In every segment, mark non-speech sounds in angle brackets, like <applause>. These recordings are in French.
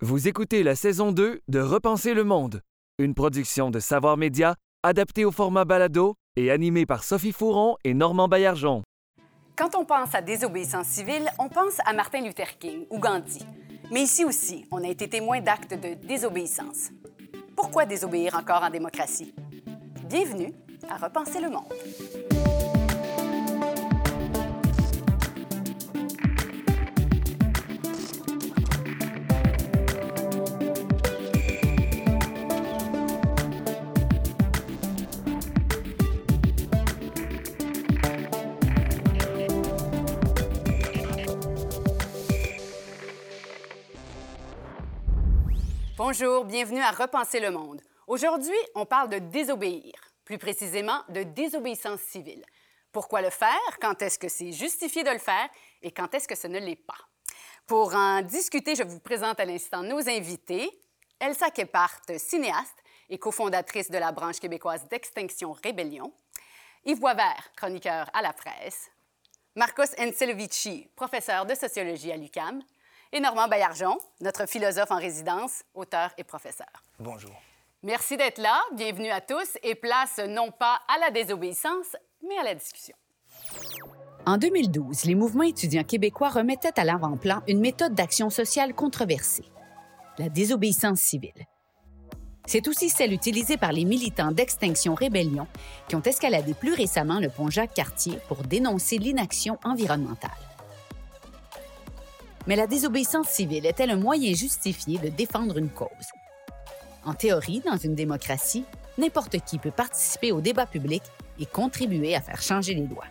Vous écoutez la saison 2 de Repenser le monde, une production de Savoir Média adaptée au format balado et animée par Sophie Fouron et Normand Baillargeon. Quand on pense à désobéissance civile, on pense à Martin Luther King ou Gandhi. Mais ici aussi, on a été témoin d'actes de désobéissance. Pourquoi désobéir encore en démocratie? Bienvenue à Repenser le monde. Bonjour, bienvenue à Repenser le monde. Aujourd'hui, on parle de désobéir, plus précisément de désobéissance civile. Pourquoi le faire? Quand est-ce que c'est justifié de le faire? Et quand est-ce que ce ne l'est pas? Pour en discuter, je vous présente à l'instant nos invités. Elsa Kepart, cinéaste et cofondatrice de la branche québécoise d'Extinction Rébellion. Yves Boisvert, chroniqueur à la presse. Marcos Encelovici, professeur de sociologie à l'UCAM et Normand Baillargeon, notre philosophe en résidence, auteur et professeur. Bonjour. Merci d'être là. Bienvenue à tous et place non pas à la désobéissance, mais à la discussion. En 2012, les mouvements étudiants québécois remettaient à l'avant-plan une méthode d'action sociale controversée, la désobéissance civile. C'est aussi celle utilisée par les militants d'Extinction Rébellion qui ont escaladé plus récemment le pont Jacques-Cartier pour dénoncer l'inaction environnementale. Mais la désobéissance civile est-elle un moyen justifié de défendre une cause? En théorie, dans une démocratie, n'importe qui peut participer au débat public et contribuer à faire changer les lois.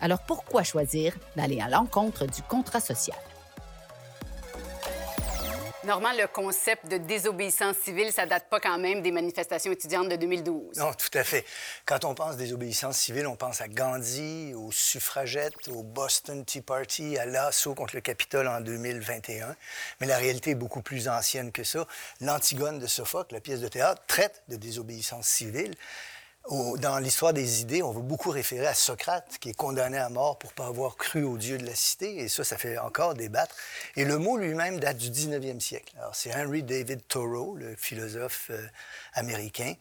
Alors pourquoi choisir d'aller à l'encontre du contrat social? Normand, le concept de désobéissance civile, ça date pas quand même des manifestations étudiantes de 2012. Non, tout à fait. Quand on pense désobéissance civile, on pense à Gandhi, aux suffragettes, au Boston Tea Party, à l'assaut contre le Capitole en 2021. Mais la réalité est beaucoup plus ancienne que ça. L'Antigone de Sophocle, la pièce de théâtre, traite de désobéissance civile dans l'histoire des idées, on va beaucoup référer à Socrate, qui est condamné à mort pour pas avoir cru au dieu de la cité, et ça, ça fait encore débattre. Et le mot lui-même date du 19e siècle. Alors, c'est Henry David Thoreau, le philosophe euh, américain,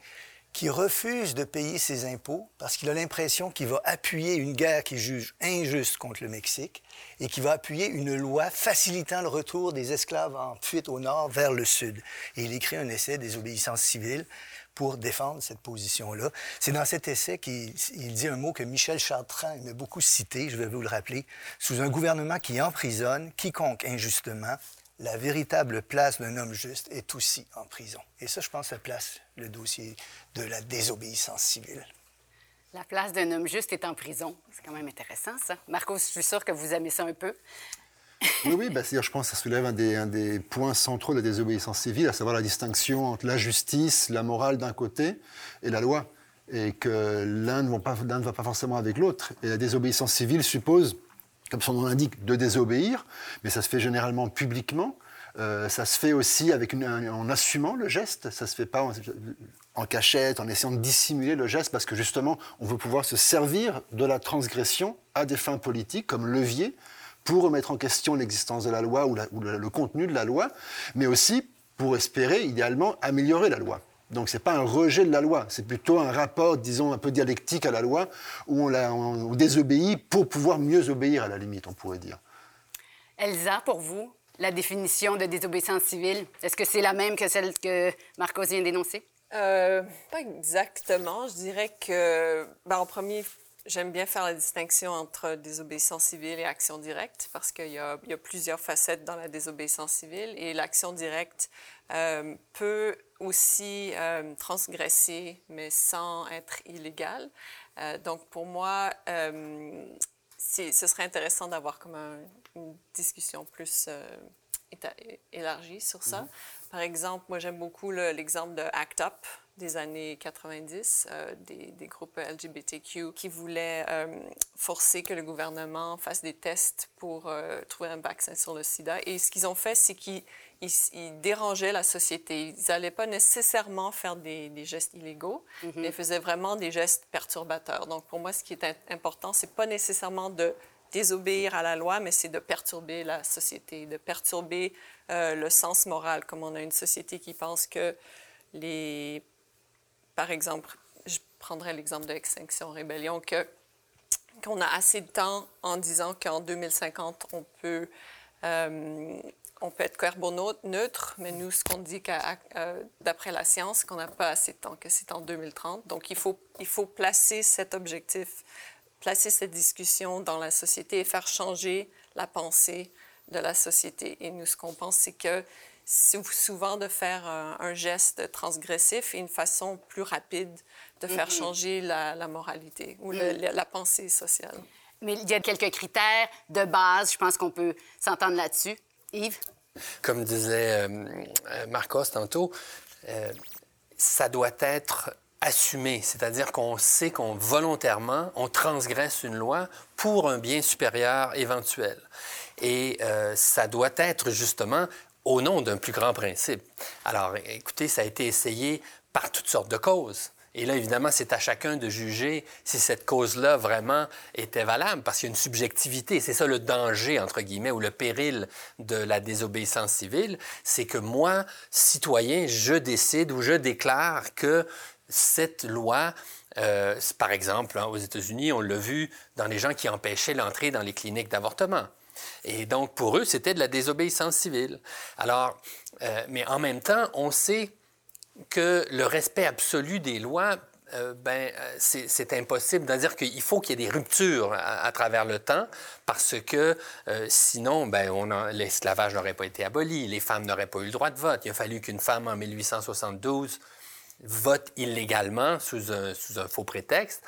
qui refuse de payer ses impôts parce qu'il a l'impression qu'il va appuyer une guerre qu'il juge injuste contre le Mexique et qui va appuyer une loi facilitant le retour des esclaves en fuite au nord vers le sud. Et il écrit un essai, Désobéissance civile, pour défendre cette position-là. C'est dans cet essai qu'il dit un mot que Michel Chartrand aimait beaucoup citer, je vais vous le rappeler. Sous un gouvernement qui emprisonne quiconque injustement, la véritable place d'un homme juste est aussi en prison. Et ça, je pense, place le dossier de la désobéissance civile. La place d'un homme juste est en prison. C'est quand même intéressant, ça. Marco, je suis sûr que vous aimez ça un peu. Oui, oui, bah, je pense que ça soulève un des, points centraux de la désobéissance civile, à savoir la distinction entre la justice, la morale d'un côté, et la loi. Et que l'un ne, va pas, forcément avec l'autre. Et la désobéissance civile suppose, comme son nom l'indique, de désobéir, mais ça se fait généralement publiquement. Euh, ça se fait aussi en assumant le geste. Ça se fait pas en, cachette, en essayant de dissimuler le geste, parce que justement, on veut pouvoir se servir de la transgression à des fins politiques comme levier pour remettre en question l'existence de la loi ou, le, contenu de la loi, mais aussi pour espérer, idéalement, améliorer la loi. Donc ce n'est pas un rejet de la loi, c'est plutôt un rapport, disons, un peu dialectique à la loi, où on, on désobéit pour pouvoir mieux obéir, à la limite, on pourrait dire. Elsa, pour vous, la définition de désobéissance civile, est-ce que c'est la même que celle que Marcos vient d'énoncer? Euh, pas exactement. Je dirais que, ben, en premier, J'aime bien faire la distinction entre désobéissance civile et action directe parce qu'il y, a plusieurs facettes dans la désobéissance civile et l'action directe euh, peut aussi euh, transgresser mais sans être illégale. Euh, donc pour moi, ce serait intéressant d'avoir comme une discussion plus élargie sur ça. Mm-hmm. Par exemple, moi j'aime beaucoup l'exemple de ACT UP des années 90, euh, des, des, groupes LGBTQ qui voulaient euh, forcer que le gouvernement fasse des tests pour euh, trouver un vaccin sur le sida. Et ce qu'ils ont fait, c'est qu'ils ils, dérangeaient la société. Ils n'allaient pas nécessairement faire des, des gestes illégaux, mm-hmm. mais ils faisaient vraiment des gestes perturbateurs. Donc pour moi, ce qui est important, c'est pas nécessairement de désobéir à la loi, mais c'est de perturber la société, de perturber le sens moral, comme on a une société qui pense que les... Par exemple, je prendrais l'exemple de Extinction Rébellion, que qu'on a assez de temps en disant qu'en 2050, on peut, euh, on peut être carboneutre, mais nous, ce qu'on dit euh, d'après la science, qu'on n'a pas assez de temps, que c'est en 2030. Donc, il faut, il faut placer cet objectif, placer cette discussion dans la société et faire changer la pensée de la société. Et nous, ce qu'on pense, c'est que souvent de faire un, geste transgressif et une façon plus rapide de faire mm-hmm. changer la, moralité ou mm. la pensée sociale. Mais il y a quelques critères de base, je pense qu'on peut s'entendre là-dessus. Yves? Comme disait euh, euh, Marcos tantôt, euh, ça doit être assumé, c'est-à-dire qu'on sait qu'on volontairement, on transgresse une loi pour un bien supérieur éventuel. Et ça doit être justement au nom d'un plus grand principe. Alors, écoutez, ça a été essayé par toutes sortes de causes. Et là, évidemment, c'est à chacun de juger si cette cause-là vraiment était valable, parce qu'il y a une subjectivité. C'est ça le danger, entre guillemets, ou le péril de la désobéissance civile, c'est que moi, citoyen, je décide ou je déclare que cette loi, euh, par exemple, hein, aux États-Unis, on l'a vu dans les gens qui empêchaient l'entrée dans les cliniques d'avortement. Et donc, pour eux, c'était de la désobéissance civile. Alors, euh, mais en même temps, on sait que le respect absolu des lois, euh, ben, euh, c'est impossible. C'est-à-dire qu'il faut qu'il y ait des ruptures à, travers le temps parce que sinon, ben, l'esclavage n'aurait pas été aboli, les femmes n'auraient pas eu le droit de vote. Il a fallu qu'une femme en 1872 vote illégalement sous un, sous un faux prétexte,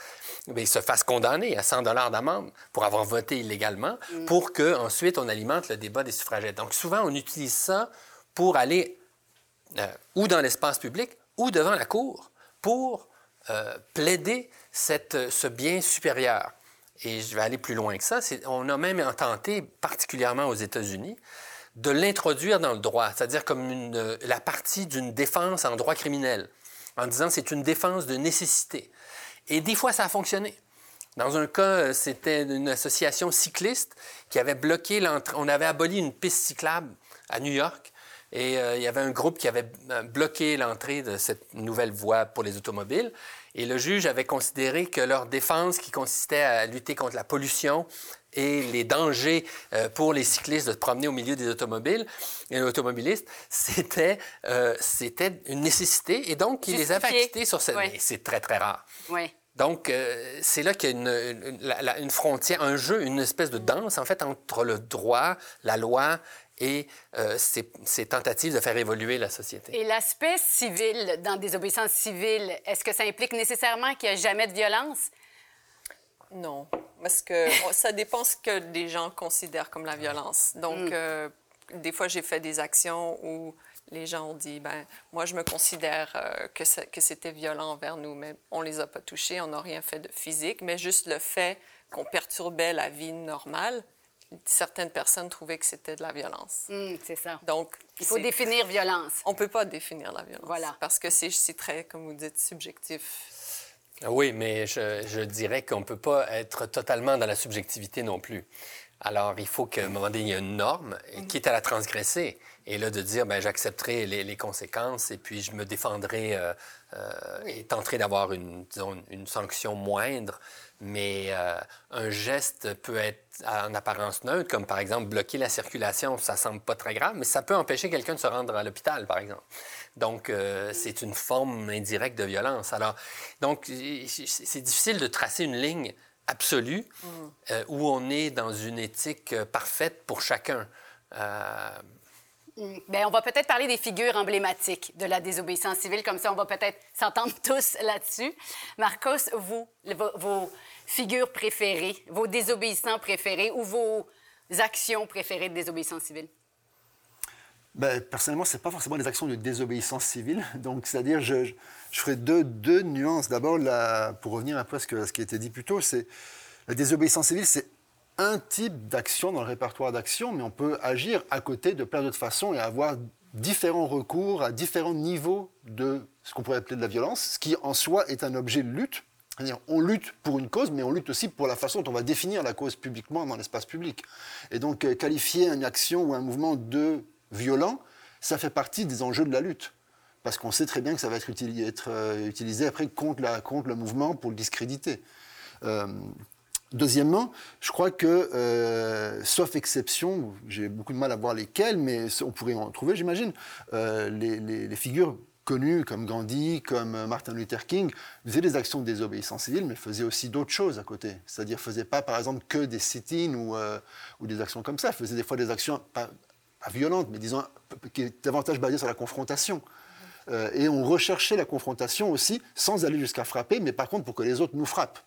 mais il se fasse condamner à 100 dollars d'amende pour avoir voté illégalement, mm. pour que ensuite on alimente le débat des suffragettes. Donc souvent on utilise ça pour aller euh, ou dans l'espace public ou devant la cour pour euh, plaider cette, ce bien supérieur. Et je vais aller plus loin que ça. On a même tenté, particulièrement aux États-Unis, de l'introduire dans le droit, c'est-à-dire comme une, la partie d'une défense en droit criminel en disant c'est une défense de nécessité. Et des fois, ça a fonctionné. Dans un cas, c'était une association cycliste qui avait bloqué l'entrée. On avait aboli une piste cyclable à New York et euh, il y avait un groupe qui avait euh, bloqué l'entrée de cette nouvelle voie pour les automobiles. Et le juge avait considéré que leur défense, qui consistait à lutter contre la pollution et les dangers euh, pour les cyclistes de se promener au milieu des automobiles et automobilistes, <laughs> c'était, euh, c'était une nécessité et donc il les avait acquittés sur cette... C'est très, très rare. Oui. Donc, euh, c'est là qu'il y a une, une, frontière, un jeu, une espèce de danse, en fait, entre le droit, la loi et ces, ces, tentatives de faire évoluer la société. Et l'aspect civil, dans des obéissances civiles, est-ce que ça implique nécessairement qu'il n'y a jamais de violence? Non, parce que ça dépend ce que les gens considèrent comme la violence. Donc, mm. euh, des fois, j'ai fait des actions où les gens ont dit, ben moi, je me considère euh, que, que c'était violent envers nous, mais on les a pas touchés, on n'a rien fait de physique, mais juste le fait qu'on perturbait la vie normale, certaines personnes trouvaient que c'était de la violence. Mm, c'est ça. Donc, il faut définir violence. On peut pas définir la violence. Voilà. Parce que c'est très, comme vous dites, subjectif. Ah oui, mais je, dirais qu'on ne peut pas être totalement dans la subjectivité non plus. Alors, il faut qu'à un moment donné, il y ait une norme, qui est à la transgresser. Et là, de dire, ben, j'accepterai les, conséquences et puis je me défendrai euh, euh, et tenterai d'avoir une, une sanction moindre. Mais euh, un geste peut être en apparence neutre, comme par exemple bloquer la circulation, ça semble pas très grave, mais ça peut empêcher quelqu'un de se rendre à l'hôpital, par exemple. Donc, euh, c'est une forme indirecte de violence. Alors, donc, c'est difficile de tracer une ligne absolue mm. euh, où on est dans une éthique parfaite pour chacun. Bien, on va peut-être parler des figures emblématiques de la désobéissance civile, comme ça on va peut-être <laughs> s'entendre tous là-dessus. Marcos, vous, vos, figures préférées, vos désobéissants préférés ou vos actions préférées de désobéissance civile? ben, Personnellement, ce n'est pas forcément des actions de désobéissance civile. Donc, c'est-à-dire, je, ferai deux, nuances. D'abord, pour revenir un peu à ce, que, ce qui a été dit plus tôt, c'est la désobéissance civile, c'est un type d'action dans le répertoire d'actions, mais on peut agir à côté de plein d'autres façons et avoir différents recours à différents niveaux de ce qu'on pourrait appeler de la violence, ce qui en soi est un objet de lutte C'est-à-dire, on lutte pour une cause, mais on lutte aussi pour la façon dont on va définir la cause publiquement dans l'espace public. Et donc, euh, qualifier une action ou un mouvement de violent, ça fait partie des enjeux de la lutte. Parce qu'on sait très bien que ça va être, euh, utilisé après contre, le mouvement pour le discréditer. Euh, Deuxièmement, je crois que, euh, sauf exception, j'ai beaucoup de mal à voir lesquelles, mais on pourrait en trouver, j'imagine, euh, les, figures connues comme Gandhi, comme Martin Luther King, faisaient des actions de désobéissance civile, mais faisaient aussi d'autres choses à côté. C'est-à-dire, faisaient pas, par exemple, que des sit-ins ou, euh, des actions comme ça. Faisaient des fois des actions pas, pas violentes, mais disons qui est davantage basées sur la confrontation. Euh, et on recherchait la confrontation aussi, sans aller jusqu'à frapper, mais par contre pour que les autres nous frappent.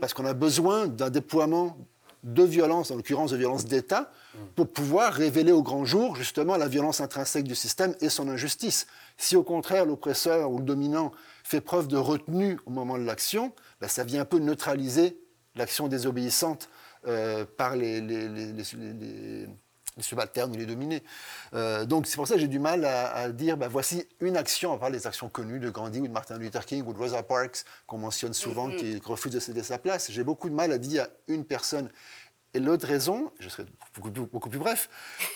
Parce qu'on a besoin d'un déploiement de violence, en l'occurrence de violence d'État, pour pouvoir révéler au grand jour justement la violence intrinsèque du système et son injustice. Si au contraire l'oppresseur ou le dominant fait preuve de retenue au moment de l'action, ben, ça vient un peu neutraliser l'action désobéissante euh, par les, les, les, les les subalternes ou les dominés. Euh, donc c'est pour ça que j'ai du mal à, à dire, ben, voici une action, à part les actions connues de Gandhi ou de Martin Luther King ou de Rosa Parks, qu'on mentionne souvent, mm -hmm. qui refuse de céder sa place. J'ai beaucoup de mal à dire une personne. Et l'autre raison, je serai beaucoup, beaucoup plus bref,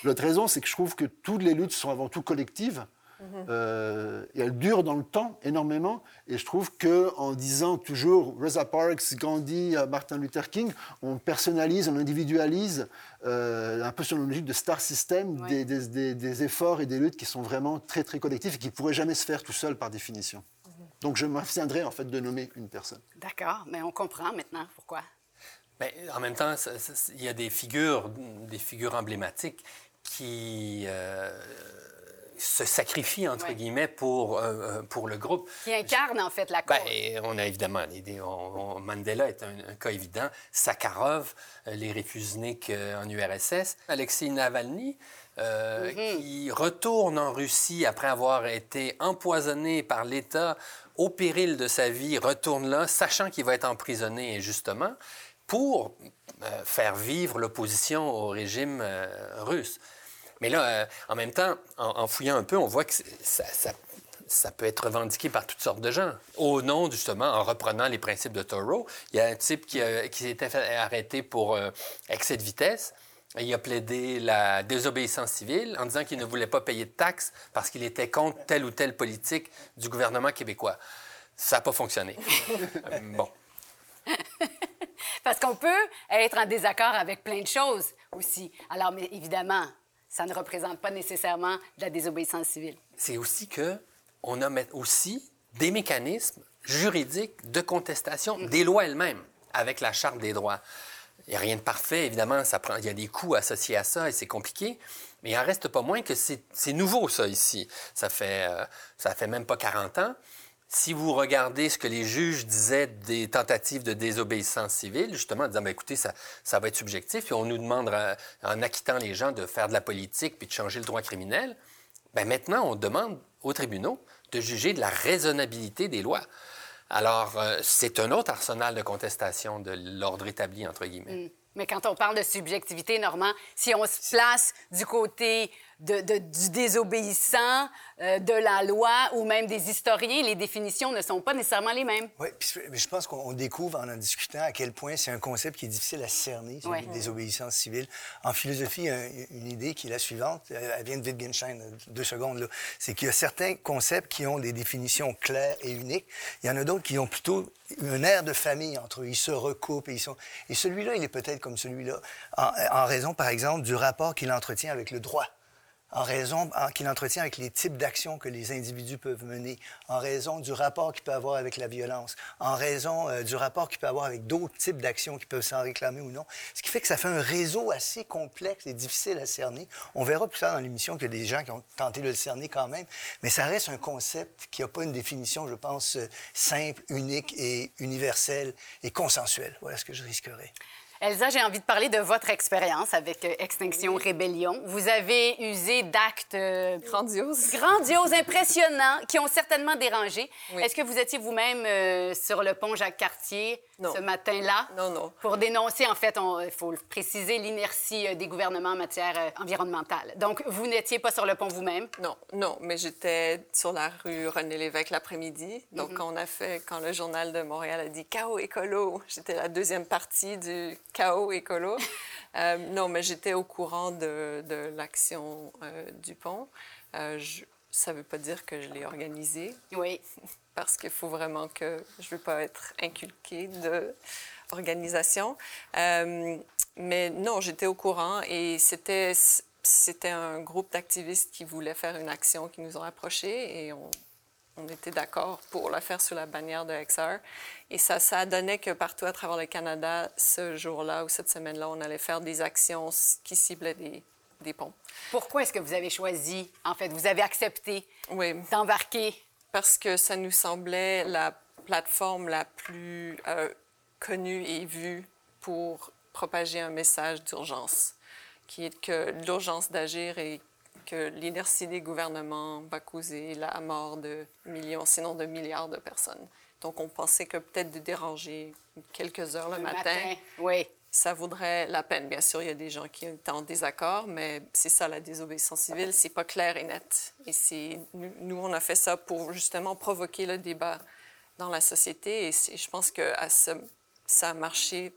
l'autre raison, c'est que je trouve que toutes les luttes sont avant tout collectives. Mmh. Euh, et elle dure dans le temps énormément. Et je trouve qu'en disant toujours Rosa Parks, Gandhi, Martin Luther King, on personnalise, on individualise euh, un peu sur une logique de star system ouais. des, des, des, efforts et des luttes qui sont vraiment très très collectifs et qui ne pourraient jamais se faire tout seul par définition. Mmh. Donc je m'abstiendrai en fait de nommer une personne. D'accord, mais on comprend maintenant pourquoi. Mais en même temps, il y a des figures, des figures emblématiques qui euh, se sacrifie, entre ouais. guillemets, pour, euh, pour le groupe. Qui incarne, en fait, la cause. Ben, on a évidemment l'idée. Mandela est un, un, cas évident. Sakharov, euh, les réfusniks en URSS. Alexei Navalny, euh, mm -hmm. qui retourne en Russie après avoir été empoisonné par l'État au péril de sa vie, retourne là, sachant qu'il va être emprisonné injustement, pour euh, faire vivre l'opposition au régime euh, russe. Mais là, euh, en même temps, en, en, fouillant un peu, on voit que ça, ça, ça, peut être revendiqué par toutes sortes de gens. Au nom, justement, en reprenant les principes de Thoreau, il y a un type qui, a, qui s'était fait arrêter pour euh, excès de vitesse. Et il a plaidé la désobéissance civile en disant qu'il ne voulait pas payer de taxes parce qu'il était contre telle ou telle politique du gouvernement québécois. Ça n'a pas fonctionné. <laughs> bon. parce qu'on peut être en désaccord avec plein de choses aussi. Alors, mais évidemment, ça ne représente pas nécessairement de la désobéissance civile. C'est aussi que on a aussi des mécanismes juridiques de contestation mmh. des lois elles-mêmes avec la Charte des droits. Il n'y a rien de parfait, évidemment, ça prend, il y a des coûts associés à ça et c'est compliqué, mais il n'en reste pas moins que c'est nouveau, ça, ici. Ça fait, euh, ça fait même pas 40 ans. Si vous regardez ce que les juges disaient des tentatives de désobéissance civile, justement, en disant, ben, écoutez, ça, ça va être subjectif, et on nous demande, en acquittant les gens, de faire de la politique puis de changer le droit criminel, ben, maintenant, on demande aux tribunaux de juger de la raisonnabilité des lois. Alors, euh, c'est un autre arsenal de contestation de l'ordre établi, entre guillemets. Mm. Mais quand on parle de subjectivité, Normand, si on se place du côté de, de, du désobéissant, euh, de la loi ou même des historiens, les définitions ne sont pas nécessairement les mêmes. Oui, puis je pense qu'on découvre en en discutant à quel point c'est un concept qui est difficile à cerner, celui ouais. de désobéissance civile. En philosophie, une idée qui est la suivante, elle vient de Wittgenstein, deux secondes, là, c'est qu'il y a certains concepts qui ont des définitions claires et uniques. Il y en a d'autres qui ont plutôt un air de famille entre eux. Ils se recoupent et ils sont... Et celui-là, il est peut-être comme celui-là, en, en raison, par exemple, du rapport qu'il entretient avec le droit en raison qu'il entretient avec les types d'actions que les individus peuvent mener, en raison du rapport qu'il peut avoir avec la violence, en raison euh, du rapport qu'il peut avoir avec d'autres types d'actions qui peuvent s'en réclamer ou non. Ce qui fait que ça fait un réseau assez complexe et difficile à cerner. On verra plus tard dans l'émission qu'il y a des gens qui ont tenté de le cerner quand même, mais ça reste un concept qui n'a pas une définition, je pense, simple, unique et universelle et consensuelle. Voilà ce que je risquerais. Elsa, j'ai envie de parler de votre expérience avec euh, Extinction Rébellion. Vous avez usé d'actes euh, Grandiose. grandioses, impressionnants, qui ont certainement dérangé. Oui. Est-ce que vous étiez vous-même euh, sur le pont Jacques-Cartier Non. ce matin-là? Non, non. Pour dénoncer, en fait, il faut le préciser, l'inertie des gouvernements en matière euh, environnementale. Donc, vous n'étiez pas sur le pont vous-même? Non, non, mais j'étais sur la rue René Lévesque l'après-midi. Donc, quand on a fait, quand le journal de Montréal a dit chaos écolo, j'étais la deuxième partie du chaos écolo. Euh, non, mais j'étais au courant de, de l'action euh, du pont. Euh, je, ça ne veut pas dire que je l'ai organisée, Oui. parce qu'il faut vraiment que je ne veux pas être inculquée de organisation. Euh, mais non, j'étais au courant et c'était c'était un groupe d'activistes qui voulaient faire une action qui nous ont approchés et on, on était d'accord pour la faire sous la bannière de XR. Et ça, ça donnait que partout à travers le Canada, ce jour-là ou cette semaine-là, on allait faire des actions qui ciblaient des, des ponts. Pourquoi est-ce que vous avez choisi, en fait, vous avez accepté Oui, d'embarquer? parce que ça nous semblait la plateforme la plus euh, connue et vue pour propager un message d'urgence, qui est que l'urgence d'agir et que l'inertie des gouvernements va causer la mort de millions, sinon de milliards de personnes. Donc, on pensait que peut-être de déranger quelques heures le, matin, Oui. ça vaudrait la peine. Bien sûr, il y a des gens qui étaient en désaccord, mais c'est ça la désobéissance civile, c'est pas clair et net. Et c'est nous, nous, on a fait ça pour justement provoquer le débat dans la société. Et je pense que à ce- ça a marché,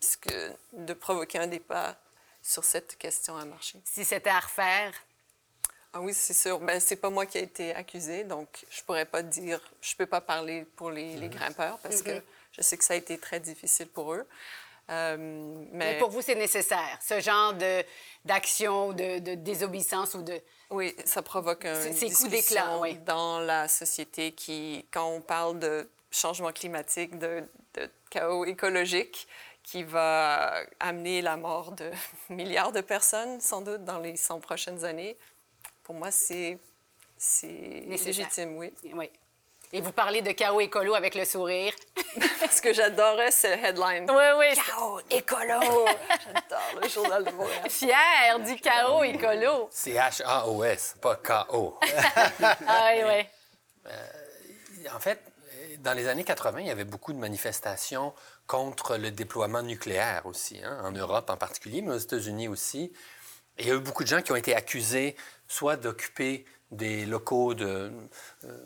parce que de provoquer un débat sur cette question a marché. Si c'était à refaire, Ah oui, c'est sûr. Ben, c'est pas moi qui ai été accusée, donc je pourrais pas dire, je peux pas parler pour les, les grimpeurs parce que je sais que ça a été très difficile pour eux. Euh, mais, mais pour vous, c'est nécessaire, ce genre de- d'action, de, de désobéissance ou de... oui, ça provoque un coup d'éclat, oui. dans la société qui, quand on parle de changement climatique, de, de chaos écologique, qui va amener la mort de <laughs> milliards de personnes, sans doute, dans les 100 prochaines années. Pour moi, c'est légitime, oui. Oui. Et vous parlez de chaos écolo avec le sourire. <laughs> Ce que j'adorais, c'est le headline. Oui, oui. Chaos écolo! J'adore le journal de Montréal. Fier du chaos écolo. C'est H-A-O-S, pas K-O. Ah oui, oui. En fait, dans les années 80, il y avait beaucoup de manifestations contre le déploiement nucléaire aussi, hein, en Europe en particulier, mais aux États-Unis aussi. Et il y a eu beaucoup de gens qui ont été accusés soit d'occuper des locaux de euh,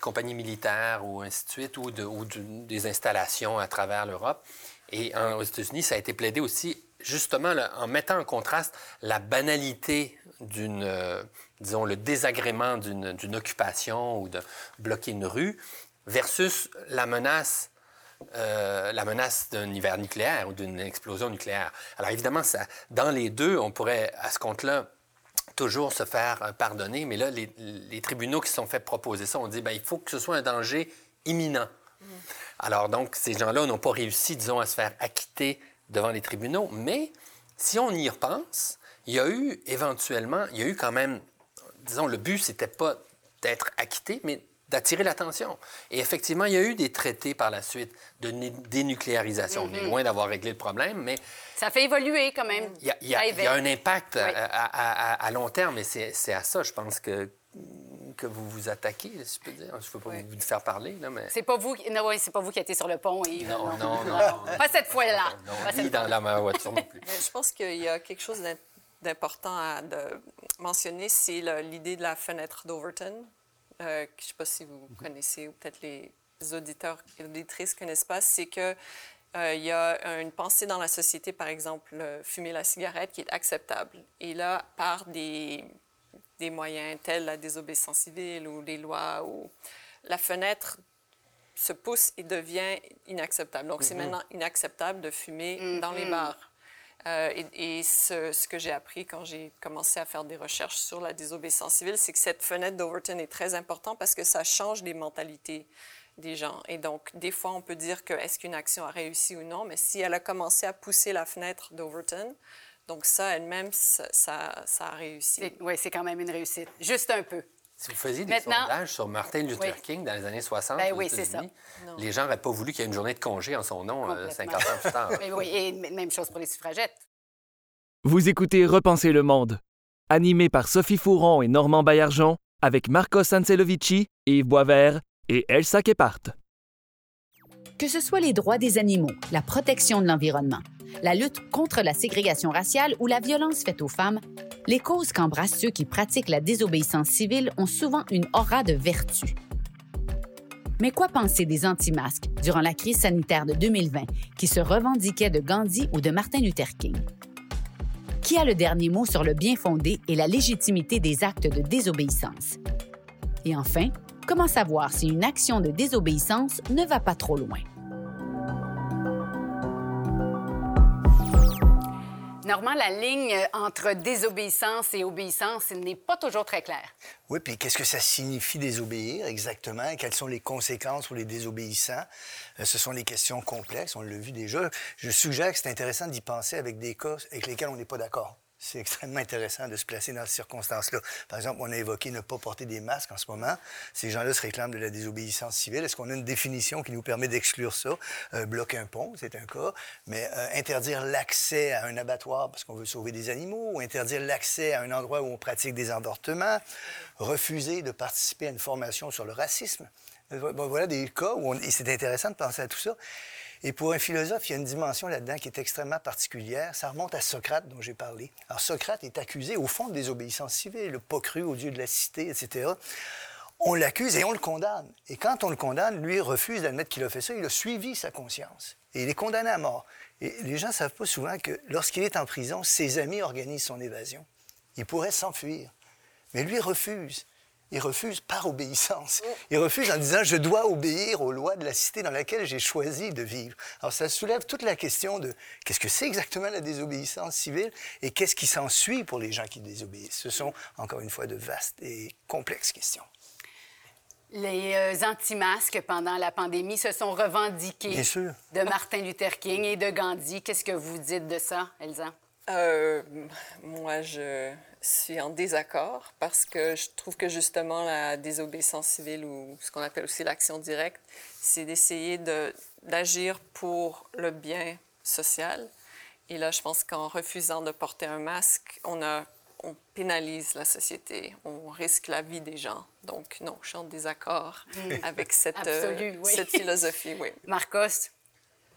compagnies militaires ou ainsi de suite, ou, de- ou de- des installations à travers l'Europe. Et en- aux États-Unis, ça a été plaidé aussi, justement, en mettant en contraste la banalité d'une, euh, disons, le désagrément d'une occupation ou de bloquer une rue, versus la menace euh, la menace d'un hiver nucléaire ou d'une explosion nucléaire. Alors évidemment, dans les deux, on pourrait, à ce compte-là, toujours se faire euh, pardonner, mais là, les, les tribunaux qui se sont fait proposer ça ont dit, ben, il faut que ce soit un danger imminent. Alors donc, ces gens-là n'ont pas réussi, disons, à se faire acquitter devant les tribunaux, mais si on y repense, il y a eu éventuellement, il y a eu quand même, disons, le but, c'était pas d'être acquitté, mais d'attirer l'attention. Et effectivement, il y a eu des traités par la suite de dénucléarisation. On est loin d'avoir réglé le problème, mais Ça fait évoluer quand même. il y a, il y a- Ça il y a un impact à- Oui. à, à- à- à long terme, et c'est à ça, je pense, que, que vous vous attaquez, si je peux dire. Je ne veux pas vous faire parler, là, mais... C'est pas vous, qui- non, oui, c'est pas vous qui êtes sur le pont. Et... Non, non, non. <laughs> Pas cette fois-là. Non, Pas cette ni dans la ma voiture non plus. <laughs> Mais je pense qu'il y a quelque chose d'im- d'important à de mentionner, c'est l'idée de la fenêtre d'Overton. Euh, je ne sais pas si vous connaissez ou peut-être les auditeurs et auditrices ne connaissent pas. C'est que euh, il y a une pensée dans la société, par exemple, euh, fumer la cigarette qui est acceptable. Et là, par des, des moyens tels la désobéissance civile ou les lois ou la fenêtre se pousse et devient inacceptable. Donc, c'est maintenant inacceptable de fumer dans les bars. Euh, et ce, que j'ai appris quand j'ai commencé à faire des recherches sur la désobéissance civile, c'est que cette fenêtre d'Overton est très importante parce que ça change les mentalités des gens. Et donc, des fois, on peut dire que est-ce qu'une action a réussi ou non, mais si elle a commencé à pousser la fenêtre d'Overton, donc ça, elle-même, ça, ça a réussi. Oui, c'est quand même une réussite. Juste un peu. Si vous faisiez des Maintenant- sondages sur Martin Luther Oui. King dans les années 60, Ben aux oui, les gens n'auraient pas voulu qu'il y ait une journée de congé en son nom euh, Complètement. 50 ans plus tard. <laughs> Mais oui, et même chose pour les suffragettes. Vous écoutez Repenser le monde, animé par Sophie Fouron et Normand Baillargeon, avec Marcos Ancelovici, Yves Boisvert et Elsa Kepart. Que ce soit les droits des animaux, la protection de l'environnement, la lutte contre la ségrégation raciale ou la violence faite aux femmes, les causes qu'embrassent ceux qui pratiquent la désobéissance civile ont souvent une aura de vertu. Mais quoi penser des anti-masques durant la crise sanitaire de 2020 qui se revendiquaient de Gandhi ou de Martin Luther King? Qui a le dernier mot sur le bien fondé et la légitimité des actes de désobéissance? Et enfin, comment savoir si une action de désobéissance ne va pas trop loin? Normand, la ligne entre désobéissance et obéissance n'est pas toujours très claire. Oui, puis qu'est-ce que ça signifie désobéir exactement? Quelles sont les conséquences pour les désobéissants? Euh, ce sont des questions complexes, on l'a vu déjà. Je suggère que c'est intéressant d'y penser avec des cas avec lesquels on n'est pas d'accord. C'est extrêmement intéressant de se placer dans ces circonstances-là. Par exemple, on a évoqué ne pas porter des masques en ce moment. Ces gens-là se réclament de la désobéissance civile. Est-ce qu'on a une définition qui nous permet d'exclure ça? Euh, bloquer un pont, c'est un cas. Mais euh, interdire l'accès à un abattoir parce qu'on veut sauver des animaux, ou interdire l'accès à un endroit où on pratique des avortements, refuser de participer à une formation sur le racisme. Euh, voilà des cas où c'est intéressant de penser à tout ça. Et pour un philosophe, il y a une dimension là-dedans qui est extrêmement particulière. Ça remonte à Socrate, dont j'ai parlé. Alors, Socrate est accusé, au fond, de désobéissance civile, le pas cru au dieu de la cité, etc. On l'accuse et on le condamne. Et quand on le condamne, lui refuse d'admettre qu'il a fait ça. Il a suivi sa conscience. Et il est condamné à mort. Et les gens ne savent pas souvent que lorsqu'il est en prison, ses amis organisent son évasion. Il pourrait s'enfuir. Mais lui refuse. Il refuse par obéissance. Il refuse en disant Je dois obéir aux lois de la cité dans laquelle j'ai choisi de vivre. Alors, ça soulève toute la question de qu'est-ce que c'est exactement la désobéissance civile et qu'est-ce qui s'ensuit pour les gens qui désobéissent. Ce sont, encore une fois, de vastes et complexes questions. Les euh, anti-masques pendant la pandémie se sont revendiqués Bien sûr. de Martin Luther King et de Gandhi. Qu'est-ce que vous dites de ça, Elsa? Euh, moi, je suis en désaccord parce que je trouve que justement la désobéissance civile ou ce qu'on appelle aussi l'action directe, c'est d'essayer de- d'agir pour le bien social. Et là, je pense qu'en refusant de porter un masque, on, a, on pénalise la société, on risque la vie des gens. Donc, non, je suis en désaccord avec cette, euh, oui. cette philosophie, oui. Marcos?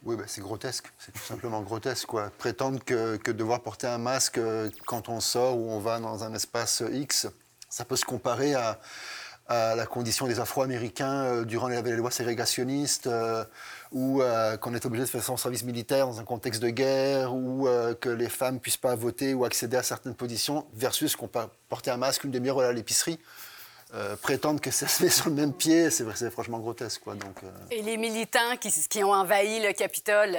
Oui, bah, c'est grotesque. C'est tout simplement grotesque. Quoi. Prétendre que, que devoir porter un masque euh, quand on sort ou on va dans un espace X, ça peut se comparer à, la condition des Afro-Américains euh, durant les, lois ségrégationnistes, euh, ou qu'on est obligé de faire son service militaire dans un contexte de guerre, ou que les femmes ne puissent pas voter ou accéder à certaines positions, versus qu'on peut porter un masque une demi-heure à l'épicerie. Euh, prétendre que ça se met sur le même pied, c'est c'est franchement grotesque. Quoi. Donc, euh, Et les militants qui, qui ont envahi le Capitole?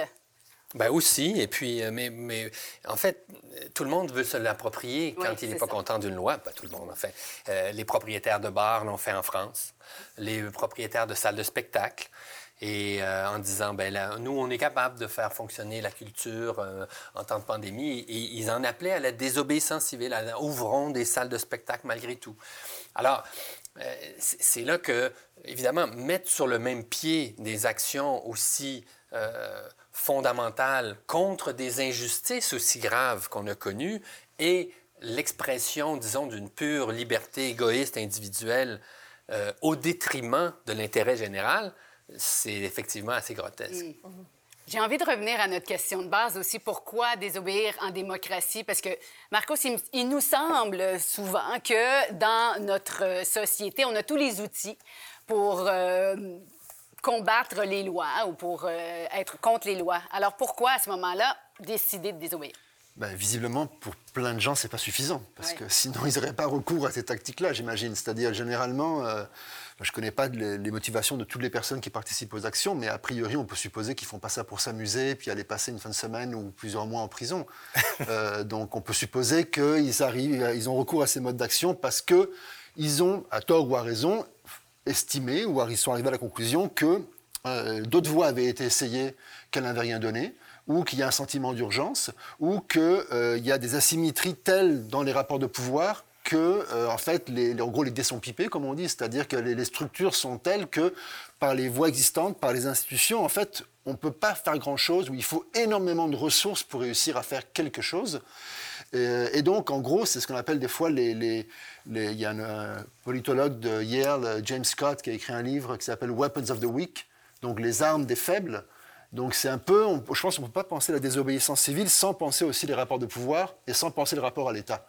Ben aussi, et puis, euh, mais, mais en fait, tout le monde veut se l'approprier Oui, quand il n'est pas ça. content d'une loi. Pas tout le monde, en fait. Euh, les propriétaires de bars l'ont fait en France, les propriétaires de salles de spectacle. Et euh, en disant, ben là, nous, on est capable de faire fonctionner la culture euh, en temps de pandémie. Et ils en appelaient à la désobéissance civile, à la- ouvrons des salles de spectacle malgré tout. Alors, euh, c'est là que, évidemment, mettre sur le même pied des actions aussi euh, fondamentales contre des injustices aussi graves qu'on a connues et l'expression, disons, d'une pure liberté égoïste individuelle euh, au détriment de l'intérêt général, c'est effectivement assez grotesque. J'ai envie de revenir à notre question de base aussi. Pourquoi désobéir en démocratie? Parce que, Marcos, il, nous semble souvent que dans notre société, on a tous les outils pour euh, combattre les lois ou pour euh, être contre les lois. Alors pourquoi, à ce moment-là, décider de désobéir? Ben, visiblement, pour plein de gens, c'est pas suffisant. Parce Ouais. que sinon, ils n'auraient pas recours à ces tactiques-là, j'imagine. C'est-à-dire, généralement, euh, je ne connais pas les, motivations de toutes les personnes qui participent aux actions, mais a priori, on peut supposer qu'ils font pas ça pour s'amuser, puis aller passer une fin de semaine ou plusieurs mois en prison. <laughs> Euh, donc, on peut supposer qu'ils arrivent, ils ont recours à ces modes d'action parce que ils ont, à tort ou à raison, estimé ou ils sont arrivés à la conclusion que euh, d'autres voies avaient été essayées qu'elles n'avaient rien donné, ou qu'il y a un sentiment d'urgence, ou qu'il y a des asymétries telles dans les rapports de pouvoir que, euh, en fait, les, en gros, les dés sont pipés, comme on dit, c'est-à-dire que les, structures sont telles que, par les voies existantes, par les institutions, en fait, on ne peut pas faire grand-chose, ou il faut énormément de ressources pour réussir à faire quelque chose. Et, et donc, en gros, c'est ce qu'on appelle des fois les... il y a un euh, politologue de Yale, euh, James Scott, qui a écrit un livre qui s'appelle Weapons of the Weak, donc les armes des faibles. Donc c'est un peu, on- je pense qu'on ne peut pas penser la désobéissance civile sans penser aussi les rapports de pouvoir et sans penser le rapport à l'État.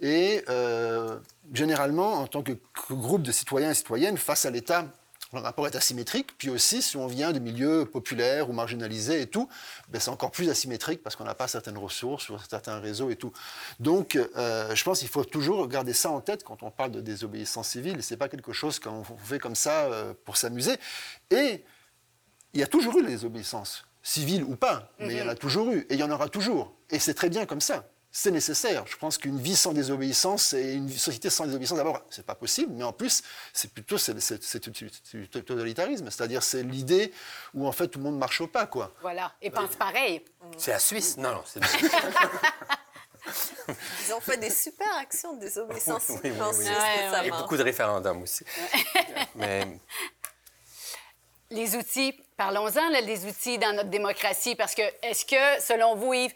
Et euh, généralement, en tant que groupe de citoyens et citoyennes, face à l'État, le rapport est asymétrique. Puis aussi, si on vient de milieux populaires ou marginalisés et tout, ben, c'est encore plus asymétrique parce qu'on n'a pas certaines ressources ou certains réseaux et tout. Donc, euh, je pense qu'il faut toujours garder ça en tête quand on parle de désobéissance civile. Ce n'est pas quelque chose qu'on fait comme ça euh, pour s'amuser. Et il y a toujours eu la désobéissance, civile ou pas, mais il y en a toujours eu, et il y en aura toujours. Et c'est très bien comme ça. C'est nécessaire. Je pense qu'une vie sans désobéissance et une société sans désobéissance, d'abord, c'est pas possible, mais en plus, c'est plutôt c'est, du- totalitarisme, c'est-à-dire c'est l'idée où en fait tout le monde marche au pas, quoi. Voilà. Et pense pareil. C'est la Suisse? Non, non, c'est... <laughs> Ils ont fait des super actions de désobéissance Oui, oui, oui, en oui. Suisse Ouais, ouais. Et beaucoup de référendums aussi. Mais Les outils, parlons-en, là, des outils dans notre démocratie, parce que est-ce que, selon vous, Yves,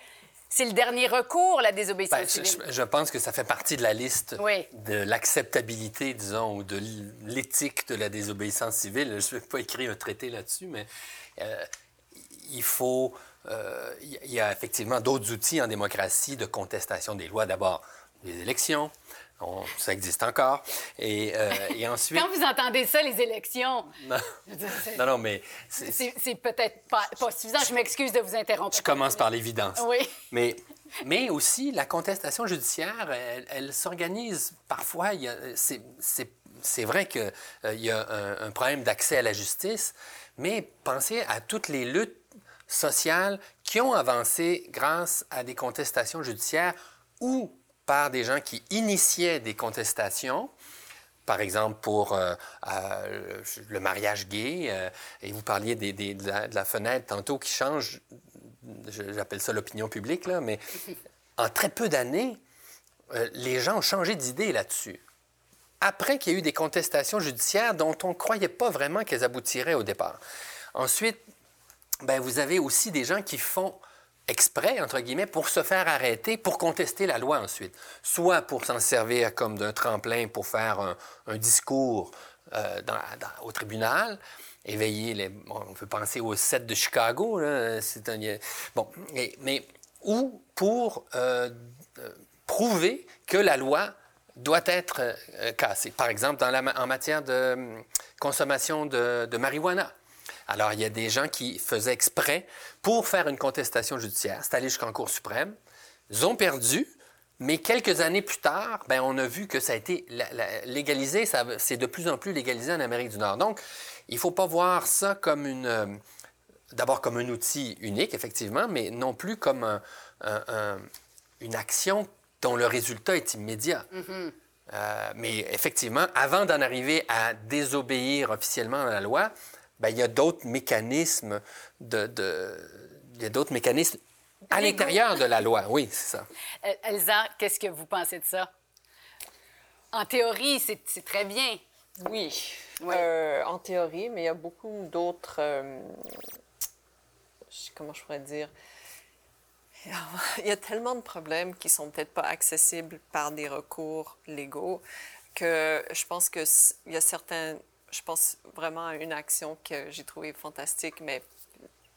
c'est le dernier recours, la désobéissance Ben, civile? je- je pense que ça fait partie de la liste Oui. de l'acceptabilité, disons, ou de l'éthique de la désobéissance civile. Je ne vais pas écrire un traité là-dessus, mais euh, il faut. euh, Il y a effectivement d'autres outils en démocratie de contestation des lois. D'abord, les élections. On- ça existe encore. Et, euh, et ensuite. Quand vous entendez ça, les élections, Non, non, non, mais c'est- peut-être pas, pas suffisant. Je m'excuse de vous interrompre. Je commence par l'évidence. Oui. Mais, mais aussi, la contestation judiciaire, elle, elle s'organise parfois. C'est vrai qu'il y a un, un problème d'accès à la justice, mais pensez à toutes les luttes sociales qui ont avancé grâce à des contestations judiciaires ou par des gens qui initiaient des contestations par exemple, pour euh, euh, le mariage gay, euh, et vous parliez de, la, fenêtre tantôt qui change, j'appelle ça l'opinion publique, là, mais en très peu d'années, les gens ont changé d'idée là-dessus. Après qu'il y a eu des contestations judiciaires dont on ne croyait pas vraiment qu'elles aboutiraient au départ. Ensuite, ben, vous avez aussi des gens qui font exprès, entre guillemets, pour se faire arrêter, pour contester la loi ensuite. Soit pour s'en servir comme d'un tremplin pour faire un, discours euh, au tribunal, éveiller les... on peut penser au 7 de Chicago, c'est un... Bon, mais... Ou pour euh, euh, prouver que la loi doit être cassée. Par exemple, en matière de hum, consommation de marijuana. Alors, il y a des gens qui faisaient exprès pour faire une contestation judiciaire. C'est allé jusqu'en Cour suprême. Ils ont perdu, mais quelques années plus tard, ben, on a vu que ça a été la- la- légalisé. ça- C'est de plus en plus légalisé en Amérique du Nord. Donc, il ne faut pas voir ça comme une... euh, D'abord comme un outil unique, effectivement, mais non plus comme un- un- un- une action dont le résultat est immédiat. Euh, mais effectivement, avant d'en arriver à désobéir officiellement à la loi, ben, il y a d'autres mécanismes de, de- il y a d'autres mécanismes à l'intérieur de la loi. Oui, c'est ça. El- Elsa, qu'est-ce que vous pensez de ça? En théorie, c'est c'est très bien. Oui, Oui. Euh, en théorie, mais il y a beaucoup d'autres. euh, comment je pourrais dire? <laughs> Il y a tellement de problèmes qui sont peut-être pas accessibles par des recours légaux que je pense que s- il y a certains. Je pense vraiment à une action que j'ai trouvée fantastique, mais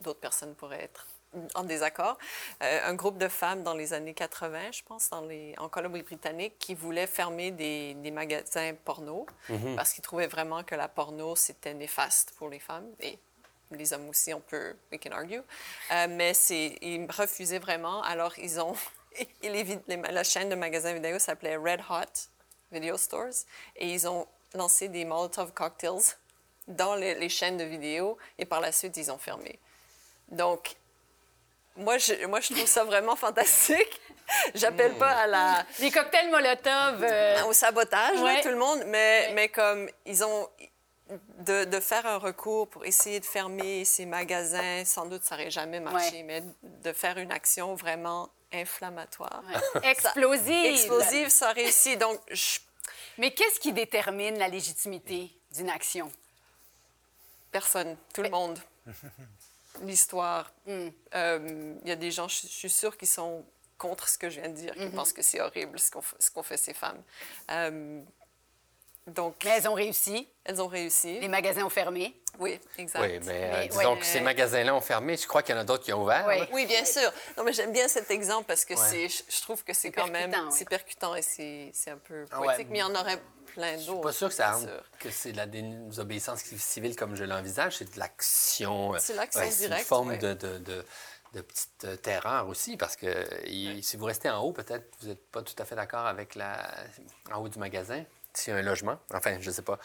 d'autres personnes pourraient être en désaccord. Euh, un groupe de femmes dans les années 80, je pense, dans les, en Colombie-Britannique, qui voulaient fermer des, des magasins porno parce qu'ils trouvaient vraiment que la porno, c'était néfaste pour les femmes et les hommes aussi, on peut, we can argue. Euh, mais ils refusaient vraiment. Alors, ils ont, <laughs> les- la chaîne de magasins vidéo s'appelait Red Hot Video Stores et ils ont lancé des Molotov cocktails dans les, les chaînes de vidéo et par la suite, ils ont fermé. Donc, moi, je, moi, je trouve ça vraiment fantastique. <laughs> J'appelle pas à la, Les cocktails Molotov, euh, au sabotage, là, Ouais. tout le monde, mais, Ouais. mais comme ils ont. De, de faire un recours pour essayer de fermer ces magasins, sans doute ça n'aurait jamais marché, Ouais. mais de faire une action vraiment inflammatoire. Explosive. <laughs> Explosive, ça réussit. Donc, je- Mais qu'est-ce qui détermine la légitimité d'une action? personne, tout le monde. <laughs> L'histoire. Euh, Il y a des gens, je, suis sûre, qui sont contre ce que je viens de dire, qui pensent que c'est horrible ce qu'ont fait ces femmes. Euh, donc, Mais elles ont réussi. elles ont réussi. Les magasins ont fermé. Oui, exact. Oui, mais, euh, Mais, disons ouais, que ces magasins-là ont fermé. Je crois qu'il y en a d'autres qui ont ouvert. Oui. bien sûr. Non, mais j'aime bien cet exemple parce que Ouais. c'est, je, trouve que c'est quand même percutant, oui. c'est percutant et c'est, c'est un peu Ah ouais. poétique, mais il y en aurait plein Je suis d'autres. pas sûr que, ça bien rentre- sûr. que c'est de la désobéissance civile comme je l'envisage. C'est de l'action. euh, C'est l'action ouais, C'est une directe, forme ouais. de, de, de- de petite euh, terreur aussi, parce que il- si vous restez en haut, peut-être vous n'êtes pas tout à fait d'accord avec la en haut du magasin. Un logement, enfin, je sais pas.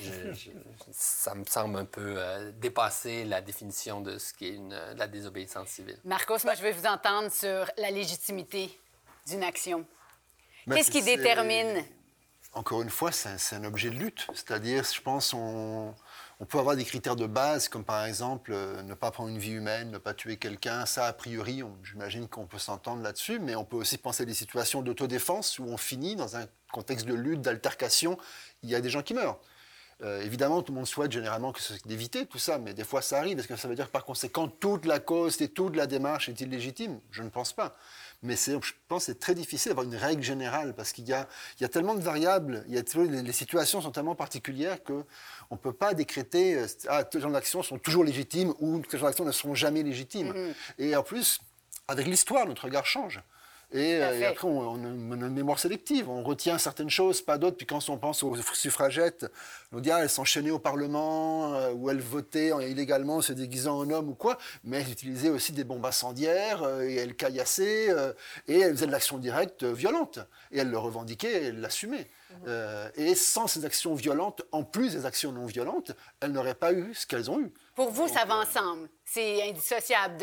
Je- <laughs> je- ça me semble un peu euh, dépasser la définition de ce qui est une, de la désobéissance civile. Marcos, moi, je vais vous entendre sur la légitimité d'une action. Qu'est-ce qui c'est- détermine? Encore une fois, c'est un, c'est un objet de lutte. C'est-à-dire, je pense, on, on peut avoir des critères de base, comme par exemple euh, ne pas prendre une vie humaine, ne pas tuer quelqu'un. Ça, a priori, j'imagine qu'on peut s'entendre là-dessus, mais on peut aussi penser à des situations d'autodéfense où on finit dans un contexte de lutte, d'altercation, il y a des gens qui meurent. Euh, évidemment, tout le monde souhaite généralement que c'est d'éviter tout ça, mais des fois ça arrive. Est-ce que ça veut dire par conséquent toute la cause et toute la démarche est illégitime? Je ne pense pas. Mais c'est- je pense que c'est très difficile d'avoir une règle générale parce qu'il y a, il y a tellement de variables, il y a, les, situations sont tellement particulières qu'on ne peut pas décréter euh, ah, tel genre d'actions sont toujours légitimes ou tel genre d'actions ne seront jamais légitimes. Mm-hmm. Et en plus, avec l'histoire, notre regard change. Et, euh, et après, on, on a une, mémoire sélective. On retient certaines choses, pas d'autres. Puis quand on pense aux suffragettes, on dit ah, elles s'enchaînaient au Parlement, euh, ou elles votaient en- illégalement, se déguisant en homme ou quoi. Mais elles utilisaient aussi des bombes incendiaires, euh, et elles caillassaient, euh, et elles faisaient de l'action directe violente. Et elles le revendiquaient, et elles l'assumaient. Euh, et sans ces actions violentes, en plus des actions non violentes, elles n'auraient pas eu ce qu'elles ont eu. Pour vous, ça va ensemble. C'est indissociable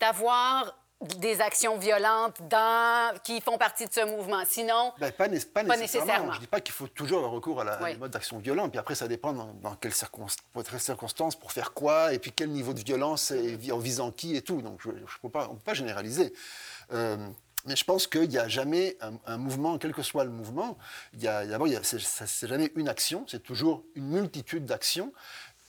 d'avoir des actions violentes dans, qui font partie de ce mouvement. Sinon, Ben, pas, né- pas Pas nécessairement. nécessairement. Je ne dis pas qu'il faut toujours avoir recours à, la, Oui. des modes d'action violents. Puis après, ça dépend dans, dans quelles circonstances, pour faire quoi, et puis quel niveau de violence, et en visant qui et tout. Donc, je, je peux pas, on ne peut pas généraliser. Euh, mais je pense qu'il n'y a jamais un, un mouvement, quel que soit le mouvement, d'abord, c'est jamais une action, c'est toujours une multitude d'actions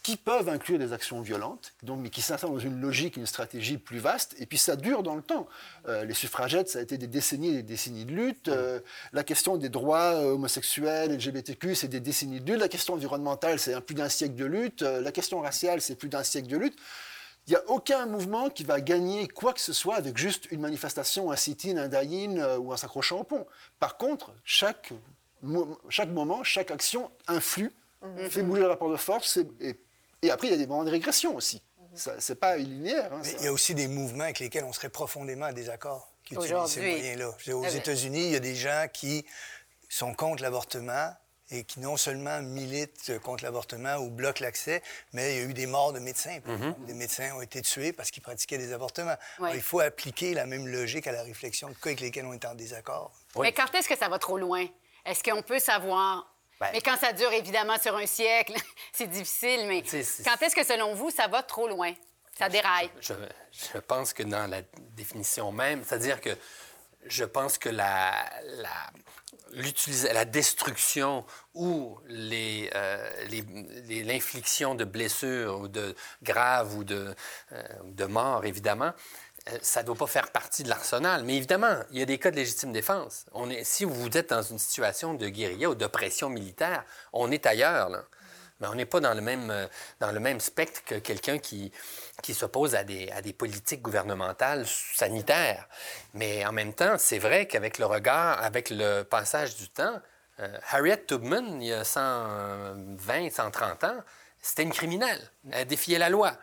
qui peuvent inclure des actions violentes, donc, mais qui s'insèrent dans une logique, une stratégie plus vaste, et puis ça dure dans le temps. Euh, les suffragettes, ça a été des décennies et des décennies de lutte. Euh, la question des droits euh, homosexuels, LGBTQ, c'est des décennies de lutte. La question environnementale, c'est un plus d'un siècle de lutte. La question raciale, c'est plus d'un siècle de lutte. Il n'y a aucun mouvement qui va gagner quoi que ce soit avec juste une manifestation, un sit-in, un die-in euh, ou en s'accrochant au pont. Par contre, chaque, mo- chaque moment, chaque action influe, fait bouger le rapport de force et, et- et après, il y a des moments de régression aussi. Ça, c'est pas linéaire. hein, il y a aussi des mouvements avec lesquels on serait profondément en désaccord qui utilisent ces Aujourd'hui. moyens-là. Aux Ah. États-Unis, il y a des gens qui sont contre l'avortement et qui non seulement militent contre l'avortement ou bloquent l'accès, mais il y a eu des morts de médecins. exemple. Des médecins ont été tués parce qu'ils pratiquaient des avortements. Ouais. Alors, il faut appliquer la même logique à la réflexion de cas avec lesquels on est en désaccord. Oui. mais quand est-ce que ça va trop loin? Est-ce qu'on peut savoir? Ben- Mais quand ça dure évidemment sur un siècle, <laughs> c'est difficile, mais C'est- c'est- quand est-ce que selon vous, ça va trop loin? Ça déraille. Je, je pense que dans la définition même, c'est-à-dire que je pense que la, la, destruction ou les, euh, les- les- l'infliction de blessures ou de graves ou de, euh, de morts, évidemment, euh, ça ne doit pas faire partie de l'arsenal. Mais évidemment, il y a des cas de légitime défense. Si vous êtes dans une situation de guérilla ou d'oppression militaire, on est ailleurs. Mais on n'est pas dans le même, euh, dans le même spectre que quelqu'un qui, qui s'oppose à des, à des politiques gouvernementales sanitaires. Mais en même temps, c'est vrai qu'avec le regard, avec le passage du temps, euh, Harriet Tubman, il y a 120, 130 ans, c'était une criminelle. Elle défiait la loi.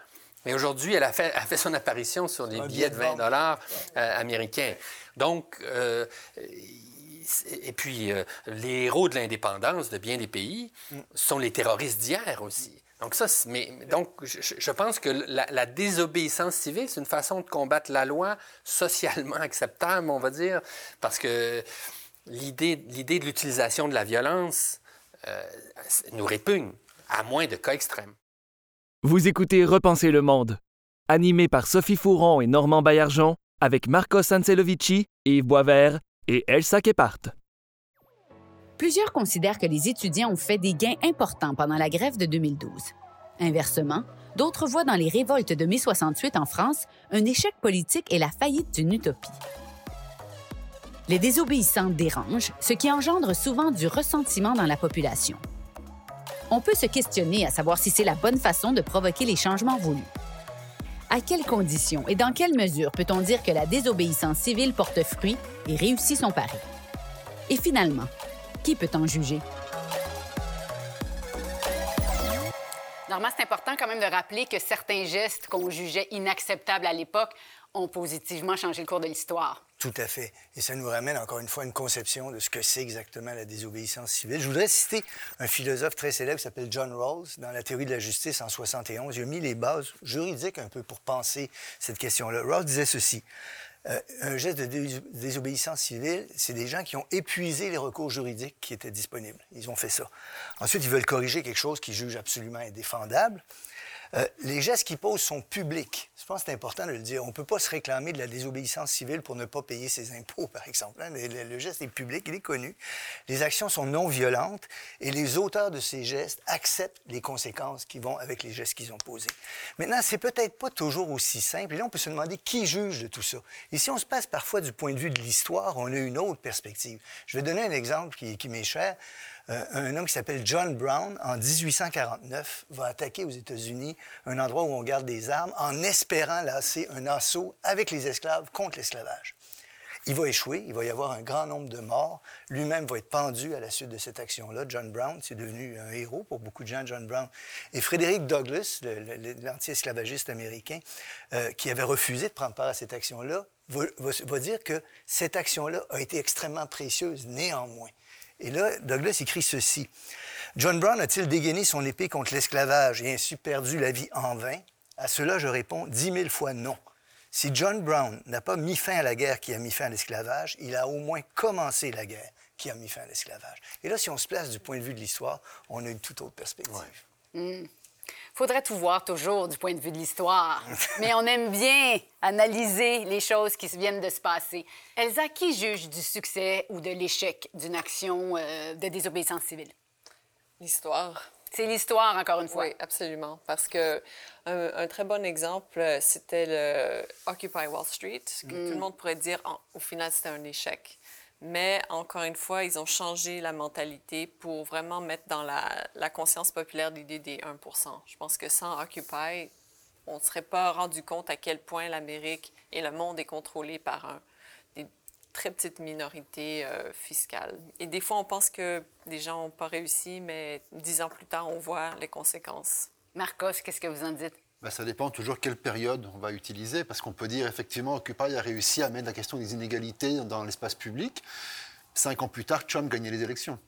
Mais aujourd'hui, elle a fait, a fait son apparition sur des Un billets de billet de 20 dollars euh, américains. Donc, euh, et puis, euh, les héros de l'indépendance de bien des pays sont les terroristes d'hier aussi. Donc, ça, mais, donc je, pense que la, la désobéissance civile, c'est une façon de combattre la loi socialement <laughs> acceptable, on va dire, parce que l'idée l'idée de l'utilisation de la violence nous répugne, à moins de cas extrêmes. Vous écoutez Repenser le monde. Animé par Sophie Fouron et Normand Baillargeon, avec Marcos Ancelovici, Yves Boisvert et Elsa Kepart. Plusieurs considèrent que les étudiants ont fait des gains importants pendant la grève de 2012. Inversement, d'autres voient dans les révoltes de mai 68 en France un échec politique et la faillite d'une utopie. Les désobéissants dérangent, ce qui engendre souvent du ressentiment dans la population. On peut se questionner à savoir si c'est la bonne façon de provoquer les changements voulus. À quelles conditions et dans quelle mesure peut-on dire que la désobéissance civile porte fruit et réussit son pari? Et finalement, qui peut en juger? Normand, c'est important quand même de rappeler que certains gestes qu'on jugeait inacceptables à l'époque ont positivement changé le cours de l'histoire. Tout à fait. Et ça nous ramène encore une fois à une conception de ce que c'est exactement la désobéissance civile. Je voudrais citer un philosophe très célèbre qui s'appelle John Rawls dans la théorie de la justice en 71. Il a mis les bases juridiques un peu pour penser cette question-là. Rawls disait ceci. Euh, un geste de désobéissance civile, c'est des gens qui ont épuisé les recours juridiques qui étaient disponibles. Ils ont fait ça. Ensuite, ils veulent corriger quelque chose qu'ils jugent absolument indéfendable. Euh, les gestes qu'ils posent sont publics. Je pense que c'est important de le dire. On ne peut pas se réclamer de la désobéissance civile pour ne pas payer ses impôts, <laughs> par exemple. Hein. Le, geste est public, il est connu. Les actions sont non violentes et les auteurs de ces gestes acceptent les conséquences qui vont avec les gestes qu'ils ont posés. Maintenant, c'est peut-être pas toujours aussi simple. Et là, on peut se demander qui juge de tout ça. Et si on se passe parfois du point de vue de l'histoire, on a une autre perspective. Je vais donner un exemple qui, qui m'est cher. Euh, un homme qui s'appelle John Brown, en 1849, va attaquer aux États-Unis un endroit où on garde des armes en espérant lasser un assaut avec les esclaves contre l'esclavage. Il va échouer, il va y avoir un grand nombre de morts. Lui-même va être pendu à la suite de cette action-là. John Brown, c'est devenu un héros pour beaucoup de gens, John Brown. Et Frédéric Douglass, l'anti-esclavagiste américain, euh, qui avait refusé de prendre part à cette action-là, va dire que cette action-là a été extrêmement précieuse néanmoins. Et là, Douglas écrit ceci. John Brown a-t-il dégainé son épée contre l'esclavage et ainsi perdu la vie en vain? À cela, je réponds dix mille fois non. Si John Brown n'a pas mis fin à la guerre qui a mis fin à l'esclavage, il a au moins commencé la guerre qui a mis fin à l'esclavage. Et là, si on se place du point de vue de l'histoire, on a une toute autre perspective. Hmm faudrait tout voir toujours du point de vue de l'histoire. <laughs> Mais on aime bien analyser les choses qui viennent de se passer. Elsa, qui juge du succès ou de l'échec d'une action euh, de désobéissance civile? L'histoire. C'est l'histoire, encore une fois. Oui, absolument. Parce que un, très bon exemple, euh, c'était le Occupy Wall Street. Que Tout le mm. monde pourrait dire, au final, c'était un échec. Mais encore une fois, ils ont changé la mentalité pour vraiment mettre dans la, conscience populaire l'idée des 1% Je pense que sans Occupy, on ne serait pas rendu compte à quel point l'Amérique et le monde est contrôlé par un, des très petites minorités euh, fiscales. Et des fois, on pense que les gens n'ont pas réussi, mais dix ans plus tard, on voit les conséquences. Marcos, qu'est-ce que vous en dites? Ben, ça dépend toujours quelle période on va utiliser, parce qu'on peut dire effectivement Occupy a réussi à mettre la question des inégalités dans l'espace public. Cinq ans plus tard, Trump gagnait les élections.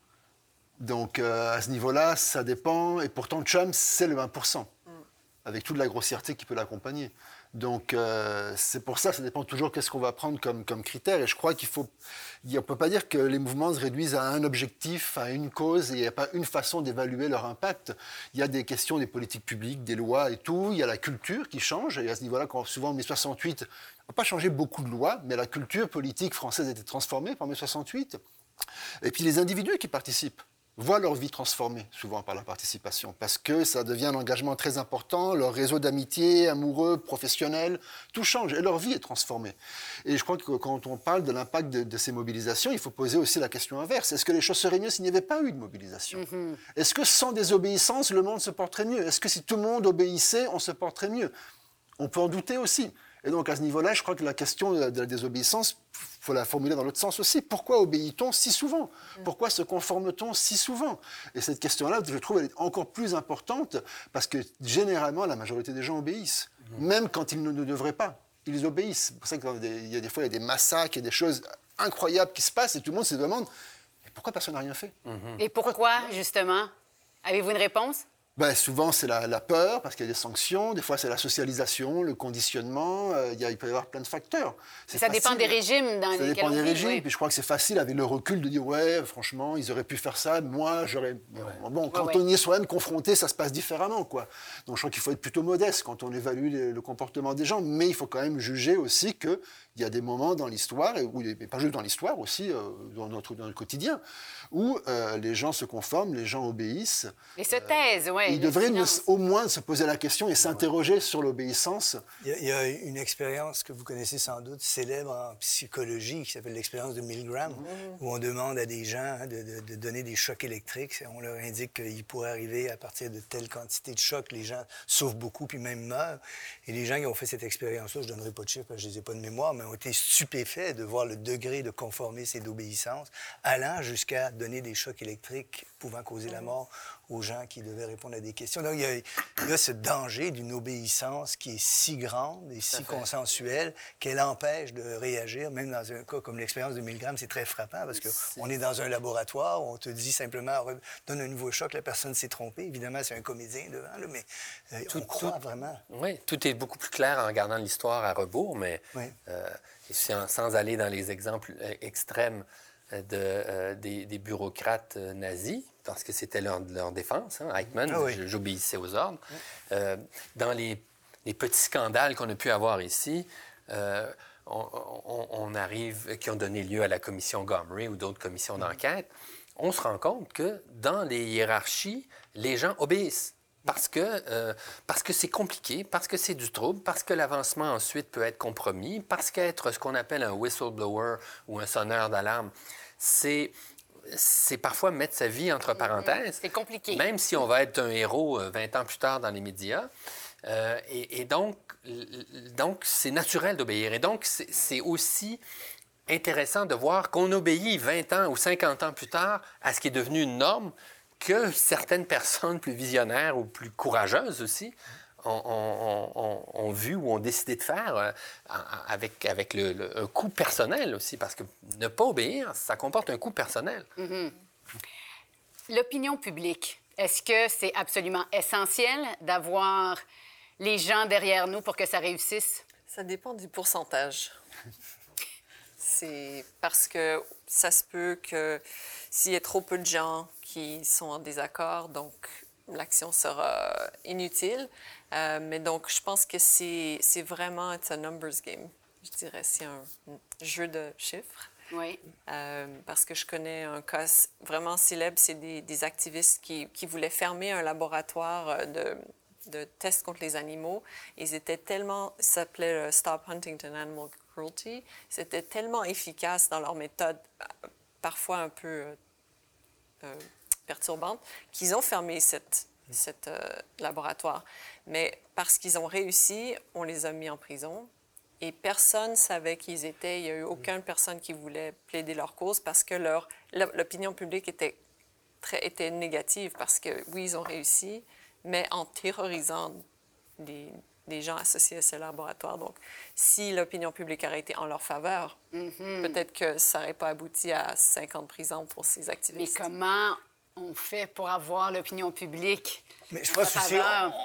Donc euh, à ce niveau-là, ça dépend. Et pourtant, Trump, c'est le 20%, avec toute la grossièreté qui peut l'accompagner. Donc euh, c'est pour ça, ça dépend toujours qu'est-ce qu'on va prendre comme, comme critère. Et je crois qu'il faut, on ne peut pas dire que les mouvements se réduisent à un objectif, à une cause, et il n'y a pas une façon d'évaluer leur impact. Il y a des questions des politiques publiques, des lois et tout. Il y a la culture qui change. Et à ce niveau-là, souvent en mai 68, on n'a pas changé beaucoup de lois, mais la culture politique française a été transformée par mai 68. Et puis les individus qui participent voient leur vie transformée, souvent par la participation, parce que ça devient un engagement très important, leur réseau d'amitié, amoureux, professionnel, tout change et leur vie est transformée. Et je crois que quand on parle de l'impact de, ces mobilisations, il faut poser aussi la question inverse. Est-ce que les choses seraient mieux s'il n'y avait pas eu de mobilisation? Mm-hmm. Est-ce que sans désobéissance, le monde se porterait mieux? Est-ce que si tout le monde obéissait, on se porterait mieux? On peut en douter aussi. Et donc à ce niveau-là, je crois que la question de la, désobéissance, il faut la formuler dans l'autre sens aussi. Pourquoi obéit-on si souvent? Pourquoi se conforme-t-on si souvent? Et cette question-là, je trouve, elle est encore plus importante parce que généralement, la majorité des gens obéissent, même quand ils ne, devraient pas. Ils obéissent. C'est pour ça qu'il y a des fois, il y a des massacres, il y a des choses incroyables qui se passent et tout le monde se demande pourquoi personne n'a rien fait? Et pourquoi, justement? Avez-vous une réponse? Ben, souvent, c'est la, la peur, parce qu'il y a des sanctions. Des fois, c'est la socialisation, le conditionnement. euh, il, y a- il peut y avoir plein de facteurs. Ça dépend des régimes dans Ça dépend on des régimes. oui. Puis je crois que c'est facile avec le recul de dire ouais, franchement, ils auraient pu faire ça. Moi, j'aurais. Bon, quand Ouais, on y est soi-même confronté, ça se passe différemment, quoi. Donc je crois qu'il faut être plutôt modeste quand on évalue le, le comportement des gens, mais il faut quand même juger aussi que il y a des moments dans l'histoire, et pas juste dans l'histoire aussi, euh, dans notre dans le quotidien, où euh, les gens se conforment, les gens obéissent. Et se taisent, oui. Ils devraient ne- au moins se poser la question et s'interroger sur l'obéissance. Il y, a, il y a une expérience que vous connaissez sans doute, célèbre en psychologie, qui s'appelle l'expérience de Milgram, où on demande à des gens hein, de, de- de donner des chocs électriques. On leur indique qu'il pourrait arriver à partir de telle quantité de chocs, les gens souffrent beaucoup puis même meurent. Et les gens qui ont fait cette expérience-là, je ne donnerai pas de chiffres parce que je ne les ai pas de mémoire, mais ont été stupéfaits de voir le degré de conformisme et d'obéissance, allant jusqu'à donner des chocs électriques pouvant causer la mort aux gens qui devaient répondre à des questions. Donc, il y a, il y a ce danger d'une obéissance qui est si grande et si consensuelle qu'elle empêche de réagir, même dans un cas comme l'expérience de Milgram, c'est très frappant parce qu'on est dans un laboratoire, on te dit simplement, donne un nouveau choc, la personne s'est trompée. Évidemment, c'est un comédien devant, là, mais euh, on croit vraiment. Oui, tout est beaucoup plus clair en regardant l'histoire à rebours, mais Oui. euh, sans, sans aller dans les exemples euh, extrêmes euh, de, euh, des, des bureaucrates nazis, parce que c'était leur, leur défense. Hein. Eichmann, Ah oui. j'obéissais aux ordres. Euh, dans les, les petits scandales qu'on a pu avoir ici, euh, on, on- on arrive, qui ont donné lieu à la commission Gomery ou d'autres commissions d'enquête, on se rend compte que dans les hiérarchies, les gens obéissent. Parce que euh, parce que c'est compliqué, parce que c'est du trouble, parce que l'avancement ensuite peut être compromis, parce qu'être ce qu'on appelle un whistleblower ou un sonneur d'alarme, c'est c'est parfois mettre sa vie entre parenthèses. C'est compliqué. Même si on va être un héros euh, 20 ans plus tard dans les médias. Euh, et, et donc, donc, c'est naturel d'obéir. Et donc, c'est c'est aussi intéressant de voir qu'on obéit 20 ans ou 50 ans plus tard à ce qui est devenu une norme que certaines personnes plus visionnaires ou plus courageuses aussi ont, vu ou ont décidé de faire euh, avec, avec le, le- un coût personnel aussi, parce que ne pas obéir, ça comporte un coût personnel. L'opinion publique, est-ce que c'est absolument essentiel d'avoir les gens derrière nous pour que ça réussisse? Ça dépend du pourcentage. <laughs> C'est parce que ça se peut que s'il y a trop peu de gens qui sont en désaccord, donc l'action sera inutile. Euh, mais donc, je pense que c'est c'est vraiment it's a numbers game. Je dirais c'est un jeu de chiffres. Oui. Euh, parce que je connais un cas vraiment célèbre, c'est des, des activistes qui, qui voulaient fermer un laboratoire euh, de, de tests contre les animaux. Ils étaient tellement, ça s'appelait Stop Huntington Animal Cruelty, c'était tellement efficace dans leur méthode, parfois un peu euh, perturbante, qu'ils ont fermé cette, cet euh, laboratoire. Mais parce qu'ils ont réussi, on les a mis en prison. Et personne ne savait qui ils étaient. Il n'y a eu aucune personne qui voulait plaider leur cause parce que leur, l'opinion publique était, très, était négative parce que, oui, ils ont réussi, mais en terrorisant des, des gens associés à ce laboratoire. Donc, si l'opinion publique aurait été en leur faveur, peut-être que ça n'aurait pas abouti à 50 prisons pour ces Mais activistes. comment on fait pour avoir l'opinion publique? Mais je en pense aussi,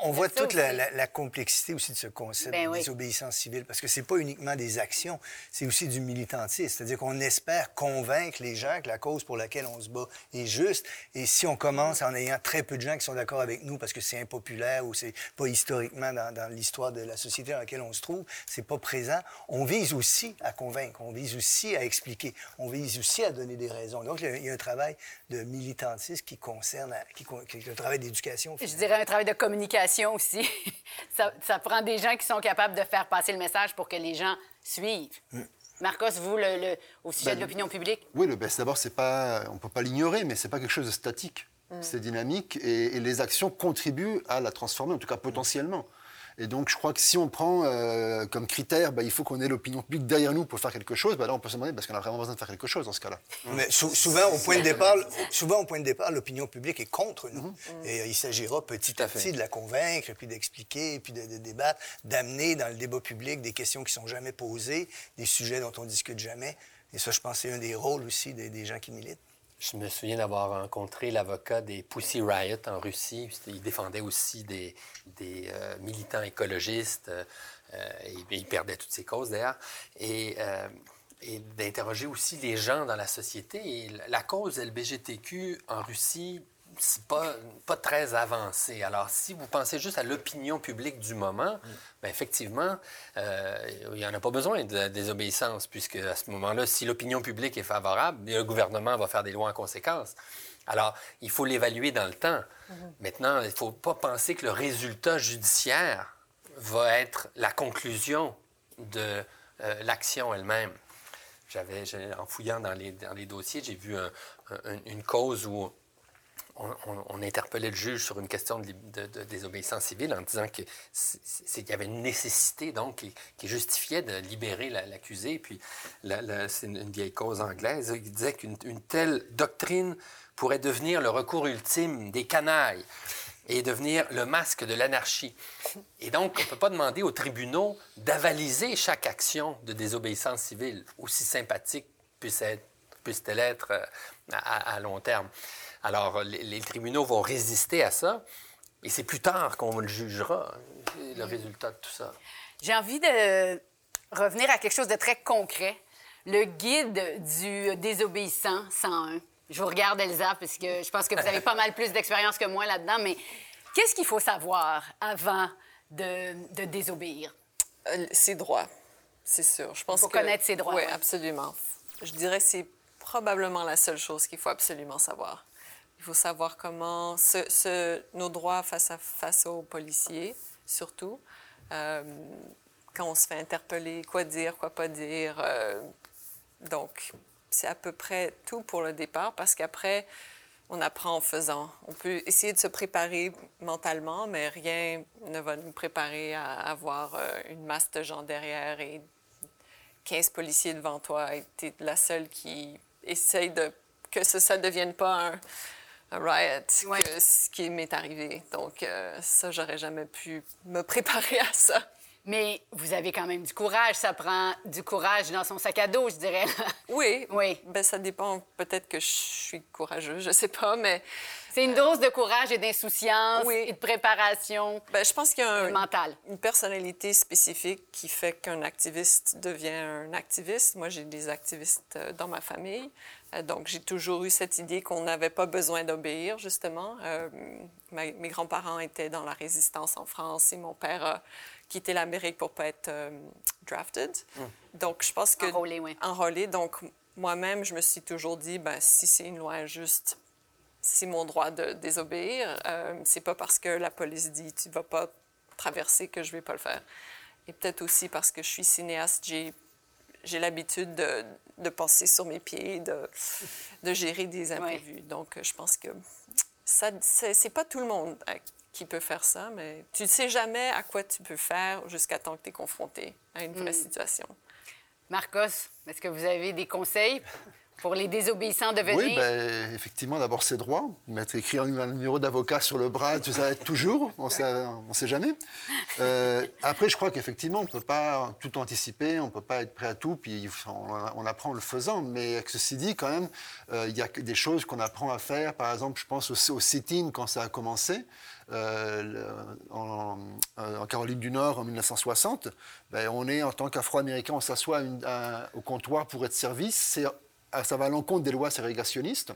on, on voit toute la, la- la complexité aussi de ce concept Ben de oui. désobéissance civile, parce que c'est pas uniquement des actions, c'est aussi du militantisme. C'est-à-dire qu'on espère convaincre les gens que la cause pour laquelle on se bat est juste. Et si on commence en ayant très peu de gens qui sont d'accord avec nous parce que c'est impopulaire ou c'est pas historiquement dans, dans l'histoire de la société dans laquelle on se trouve, c'est pas présent, on vise aussi à convaincre, on vise aussi à expliquer, on vise aussi à donner des raisons. Donc, il y a- il y a un travail de militantisme qui concerne, qui, qui est un travail d'éducation. Je dirais un travail de communication aussi. <laughs> ça, ça prend des gens qui sont capables de faire passer le message pour que les gens suivent. Marcos, vous, le, le- au sujet Ben, de l'opinion publique? Oui, le best, d'abord, c'est pas, on ne peut pas l'ignorer, mais c'est pas quelque chose de statique. C'est dynamique et, et les actions contribuent à la transformer, en tout cas potentiellement. Et donc, je crois que si on prend euh, comme critère, bah, il faut qu'on ait l'opinion publique derrière nous pour faire quelque chose, bah, là, on peut se demander, parce qu'on a vraiment besoin de faire quelque chose dans ce cas-là. Mais sou- souvent, au point de départ, souvent, au point de départ, l'opinion publique est contre nous. Et euh, il s'agira petit à, petit de la convaincre, puis d'expliquer, puis de, de débattre, d'amener dans le débat public des questions qui sont jamais posées, des sujets dont on discute jamais. Et ça, je pense, c'est un des rôles aussi des, des gens qui militent. Je me souviens d'avoir rencontré l'avocat des Pussy Riot en Russie. Il défendait aussi des, euh, militants écologistes euh, et, il perdait toutes ses causes d'ailleurs. Et, euh, d'interroger aussi les gens dans la société. La cause LBGTQ en Russie c'est pas, pas très avancé. Alors, si vous pensez juste à l'opinion publique du moment, bien, effectivement, euh, il n'y en a pas besoin de désobéissance, puisque à ce moment-là, si l'opinion publique est favorable, le gouvernement va faire des lois en conséquence. Alors, il faut l'évaluer dans le temps. Maintenant, il ne faut pas penser que le résultat judiciaire va être la conclusion de euh, l'action elle-même. J'avais, en fouillant dans les, dans les dossiers, j'ai vu une cause où on, interpellait le juge sur une question de, désobéissance civile en disant qu'il y avait une nécessité donc qui, justifiait de libérer l'accusé. Puis c'est une, vieille cause anglaise. Il disait qu'une telle doctrine pourrait devenir le recours ultime des canailles et devenir le masque de l'anarchie. Et donc, on ne peut pas demander aux tribunaux d'avaliser chaque action de désobéissance civile, aussi sympathique puisse-t-elle être euh, à long terme. Alors, les, tribunaux vont résister à ça, et c'est plus tard qu'on le jugera, le résultat de tout ça. J'ai envie de revenir à quelque chose de très concret. Le guide du désobéissant 101. Je vous regarde, Elsa, parce que je pense que vous avez pas mal plus d'expérience que moi là-dedans, mais qu'est-ce qu'il faut savoir avant de, désobéir? Euh, ses droits, c'est sûr. Je pense Il faut connaître ses droits. Oui, absolument. Je dirais que c'est probablement la seule chose qu'il faut absolument savoir. Il faut savoir comment nos droits face, aux policiers, surtout. Euh, quand on se fait interpeller, quoi dire, quoi pas dire. Euh, donc, c'est à peu près tout pour le départ parce qu'après, on apprend en faisant. On peut essayer de se préparer mentalement, mais rien ne va nous préparer à avoir euh, une masse de gens derrière et 15 policiers devant toi et tu es la seule qui essaye de que ça ne devienne pas un, riot, ce qui m'est arrivé. Donc, euh, ça, j'aurais jamais pu me <laughs> préparer à ça. Mais vous avez quand même du courage. Ça prend du courage dans son sac à dos, je dirais. oui. Oui. Ben, ça dépend. Peut-être que je suis courageuse, je sais pas, mais. C'est une dose de courage et d'insouciance et de préparation. Ben, je pense qu'il y a une personnalité spécifique qui fait qu'un activiste devient un activiste. Moi, j'ai des activistes euh, dans ma famille. Euh, donc, j'ai toujours eu cette idée qu'on n'avait pas besoin d'obéir, justement. Euh, mes grands-parents étaient dans la résistance en France et mon père a quitté l'Amérique pour pas être euh, drafted. Hmm. Donc, je pense que... Enrôlé, oui. Enrôlé. Donc, moi-même, je me suis toujours dit, ben, si c'est une loi injuste, c'est mon droit de désobéir. c'est pas parce que la police dit tu vas pas traverser que je vais pas le faire. Et peut-être aussi parce que je suis cinéaste, j'ai j'ai l'habitude de, de, passer sur mes pieds, de, de gérer des imprévus. Donc, je pense que ça, c'est pas tout le monde euh, qui peut faire ça, mais tu ne sais jamais à quoi tu peux faire jusqu'à temps que tu es confronté à une vraie hmm. situation. Marcos, est-ce que vous avez des conseils pour les désobéissants de venir? Oui, ben, effectivement, d'abord ses droits. Mettre écrit un numéro d'avocat sur le bras, tu sais, toujours, on ne sait jamais. Euh, après, je crois qu'effectivement, on ne peut pas tout anticiper, on ne peut pas être prêt à tout, puis on, apprend en le faisant. Mais ceci dit, quand même, euh, il y a des choses qu'on apprend à faire. Par exemple, je pense au, au sit-in quand ça a commencé. Euh, en, Caroline du Nord en 1960, ben, on est en tant qu'Afro-Américain, on s'assoit au comptoir pour être. C'est ah, ça va à l'encontre des lois ségrégationnistes.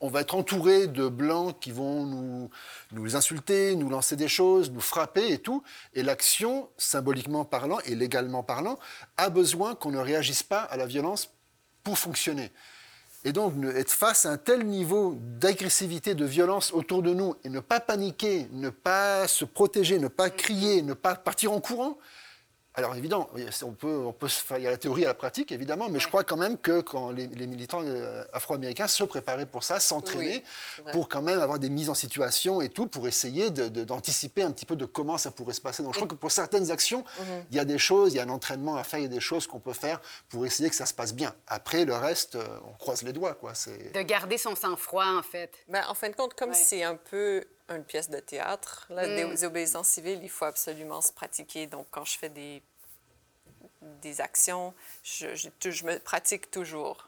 On va être entouré de blancs qui vont nous, nous insulter, nous lancer des choses, nous frapper et tout. Et l'action, symboliquement parlant et légalement parlant, a besoin qu'on ne réagisse pas à la violence pour fonctionner. Et donc, être face à un tel niveau d'agressivité, de violence autour de nous, et ne pas paniquer, ne pas se protéger, ne pas crier, ne pas partir en courant, alors évidemment, on peut, on peut, il y a la théorie et la pratique évidemment, mais je crois quand même que quand les, militants euh, afro-américains se préparaient pour ça, s'entraînaient pour quand même avoir des mises en situation et tout, pour essayer d'anticiper un petit peu de comment ça pourrait se passer. Donc je crois que pour certaines actions, mhm. il y a des choses, il y a un entraînement à faire, il y a des choses qu'on peut faire pour essayer que ça se passe bien. Après le reste, euh, on croise les doigts quoi. De garder son sang-froid en fait. Ben, en fin de compte, comme c'est un peu une pièce de théâtre. La mm. désobéissance civile, il faut absolument se pratiquer. Donc, quand je fais des, des actions, je, je, me pratique toujours.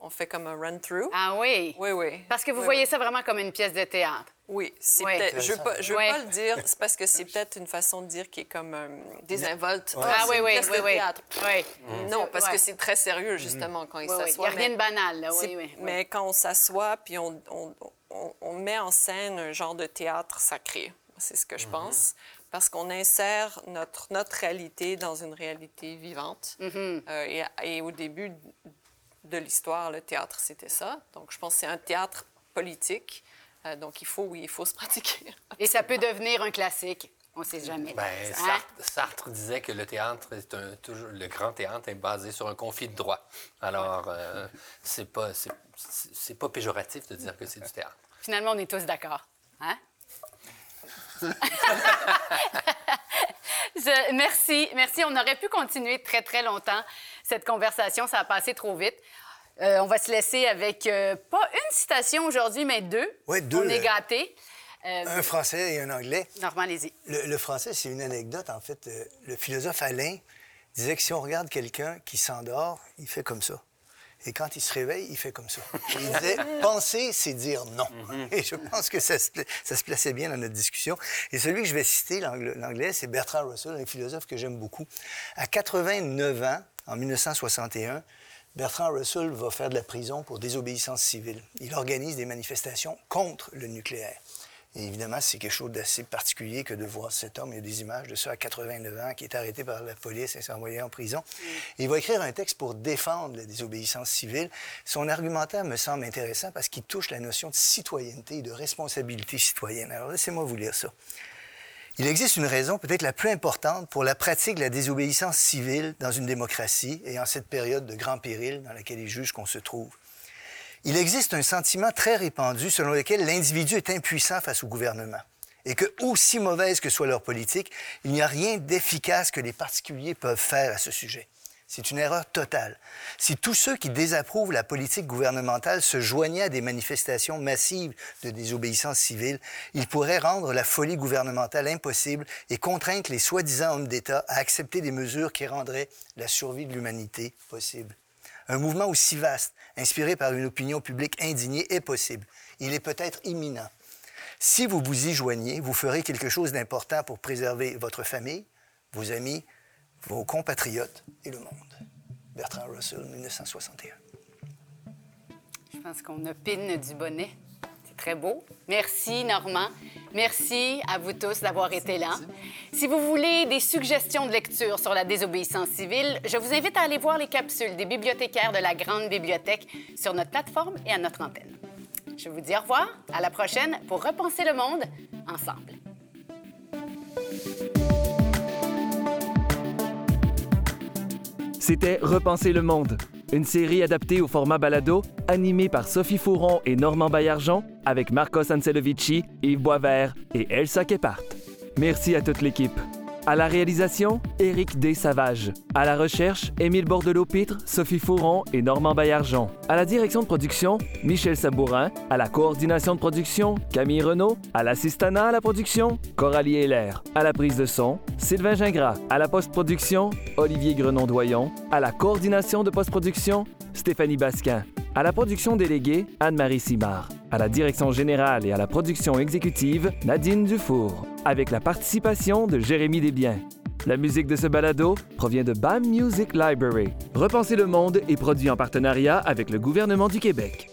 On fait comme un run-through. Ah oui? Oui, oui. Parce que vous Oui, voyez oui. ça vraiment comme une pièce de théâtre. Oui, c'est Oui. peut-être. Je veux pas, je veux pas le dire, c'est parce que c'est <laughs> peut-être une façon de dire qui est comme euh, désinvolte. Ah c'est oui, une oui, pièce oui, de oui. théâtre. Oui. Non, parce que c'est très sérieux, justement, quand il Oui, oui. Il n'y s'assoit. a rien de banal, là. Oui, oui. oui. Mais quand on s'assoit puis on, on- on- on met en scène un genre de théâtre sacré, c'est ce que je pense, parce qu'on insère notre, notre réalité dans une réalité vivante. Mm-hmm. Euh, et, et au début de l'histoire, le théâtre, c'était ça. Donc, je pense que c'est un théâtre politique. Euh, donc, il faut, oui, il faut se <laughs> pratiquer. Et ça peut devenir un classique. On ne sait jamais. Ben, Hein? Sartre, Sartre disait que le théâtre, est un, toujours, le grand théâtre est basé sur un conflit de droit. Alors, euh, c'est pas, c'est, pas péjoratif de dire que c'est du théâtre. Finalement, on est tous d'accord. Hein? <laughs> <laughs> Je- merci, merci. On aurait pu continuer très, très longtemps cette conversation. Ça a passé trop vite. Euh, on va se laisser avec euh, pas une citation aujourd'hui, mais deux. Ouais, deux, On est euh, gâtés. Euh, Un français et un anglais. Normand, allez-y. Le, le français, c'est une anecdote. En fait, le philosophe Alain disait que si on regarde quelqu'un qui s'endort, il fait comme ça. Et quand il se réveille, il fait comme ça. Et il disait, <laughs> penser, c'est dire non. Et je pense que ça se, pla- ça se plaçait bien dans notre discussion. Et celui que je vais citer, l'anglais, c'est Bertrand Russell, un philosophe que j'aime beaucoup. À 89 ans, en 1961, Bertrand Russell va faire de la prison pour désobéissance civile. Il organise des manifestations contre le nucléaire. Et évidemment, c'est quelque chose d'assez particulier que de voir cet homme. Il y a des images de ça à 89 ans, qui est arrêté par la police et s'est envoyé en prison. Et il va écrire un texte pour défendre la désobéissance civile. Son argumentaire me semble intéressant parce qu'il touche la notion de citoyenneté et de responsabilité citoyenne. Alors, laissez-moi vous lire ça. Il existe une raison peut-être la plus importante pour la pratique de la désobéissance civile dans une démocratie et en cette période de grand péril dans laquelle il juge qu'on se trouve. Il existe un sentiment très répandu selon lequel l'individu est impuissant face au gouvernement et que, aussi mauvaise que soit leur politique, il n'y a rien d'efficace que les particuliers peuvent faire à ce sujet. C'est une erreur totale. Si tous ceux qui désapprouvent la politique gouvernementale se joignaient à des manifestations massives de désobéissance civile, ils pourraient rendre la folie gouvernementale impossible et contraindre les soi-disant hommes d'État à accepter des mesures qui rendraient la survie de l'humanité possible. Un mouvement aussi vaste, inspiré par une opinion publique indignée, est possible. Il est peut-être imminent. Si vous vous y joignez, vous ferez quelque chose d'important pour préserver votre famille, vos amis, vos compatriotes et le monde. Bertrand Russell, 1961. Je pense qu'on opine du bonnet. C'est très beau. Merci, Normand. Merci à vous tous d'avoir été là. Si vous voulez des suggestions de lecture sur la désobéissance civile, je vous invite à aller voir les capsules des bibliothécaires de la Grande Bibliothèque sur notre plateforme et à notre antenne. Je vous dis au revoir. À la prochaine pour repenser le monde ensemble. C'était Repenser le monde, une série adaptée au format balado, animée par Sophie Fouron et Normand Baillargeon, avec Marcos Ancelovici, Yves Boisvert et Elsa Kepart. Merci à toute l'équipe. À la réalisation, Éric D. Savage. À la recherche, Émile Bordelot-Pitre, Sophie Fouron et Normand Baillargeon. À la direction de production, Michel Sabourin. À la coordination de production, Camille Renaud. À l'assistanat à la production, Coralie Heller. À la prise de son, Sylvain Gingras. À la post-production, Olivier Grenon-Doyon. À la coordination de post-production, Stéphanie Basquin. À la production déléguée, Anne-Marie Simard. À la direction générale et à la production exécutive, Nadine Dufour. Avec la participation de Jérémy Desbiens. La musique de ce balado provient de BAM Music Library. Repenser le monde est produit en partenariat avec le gouvernement du Québec.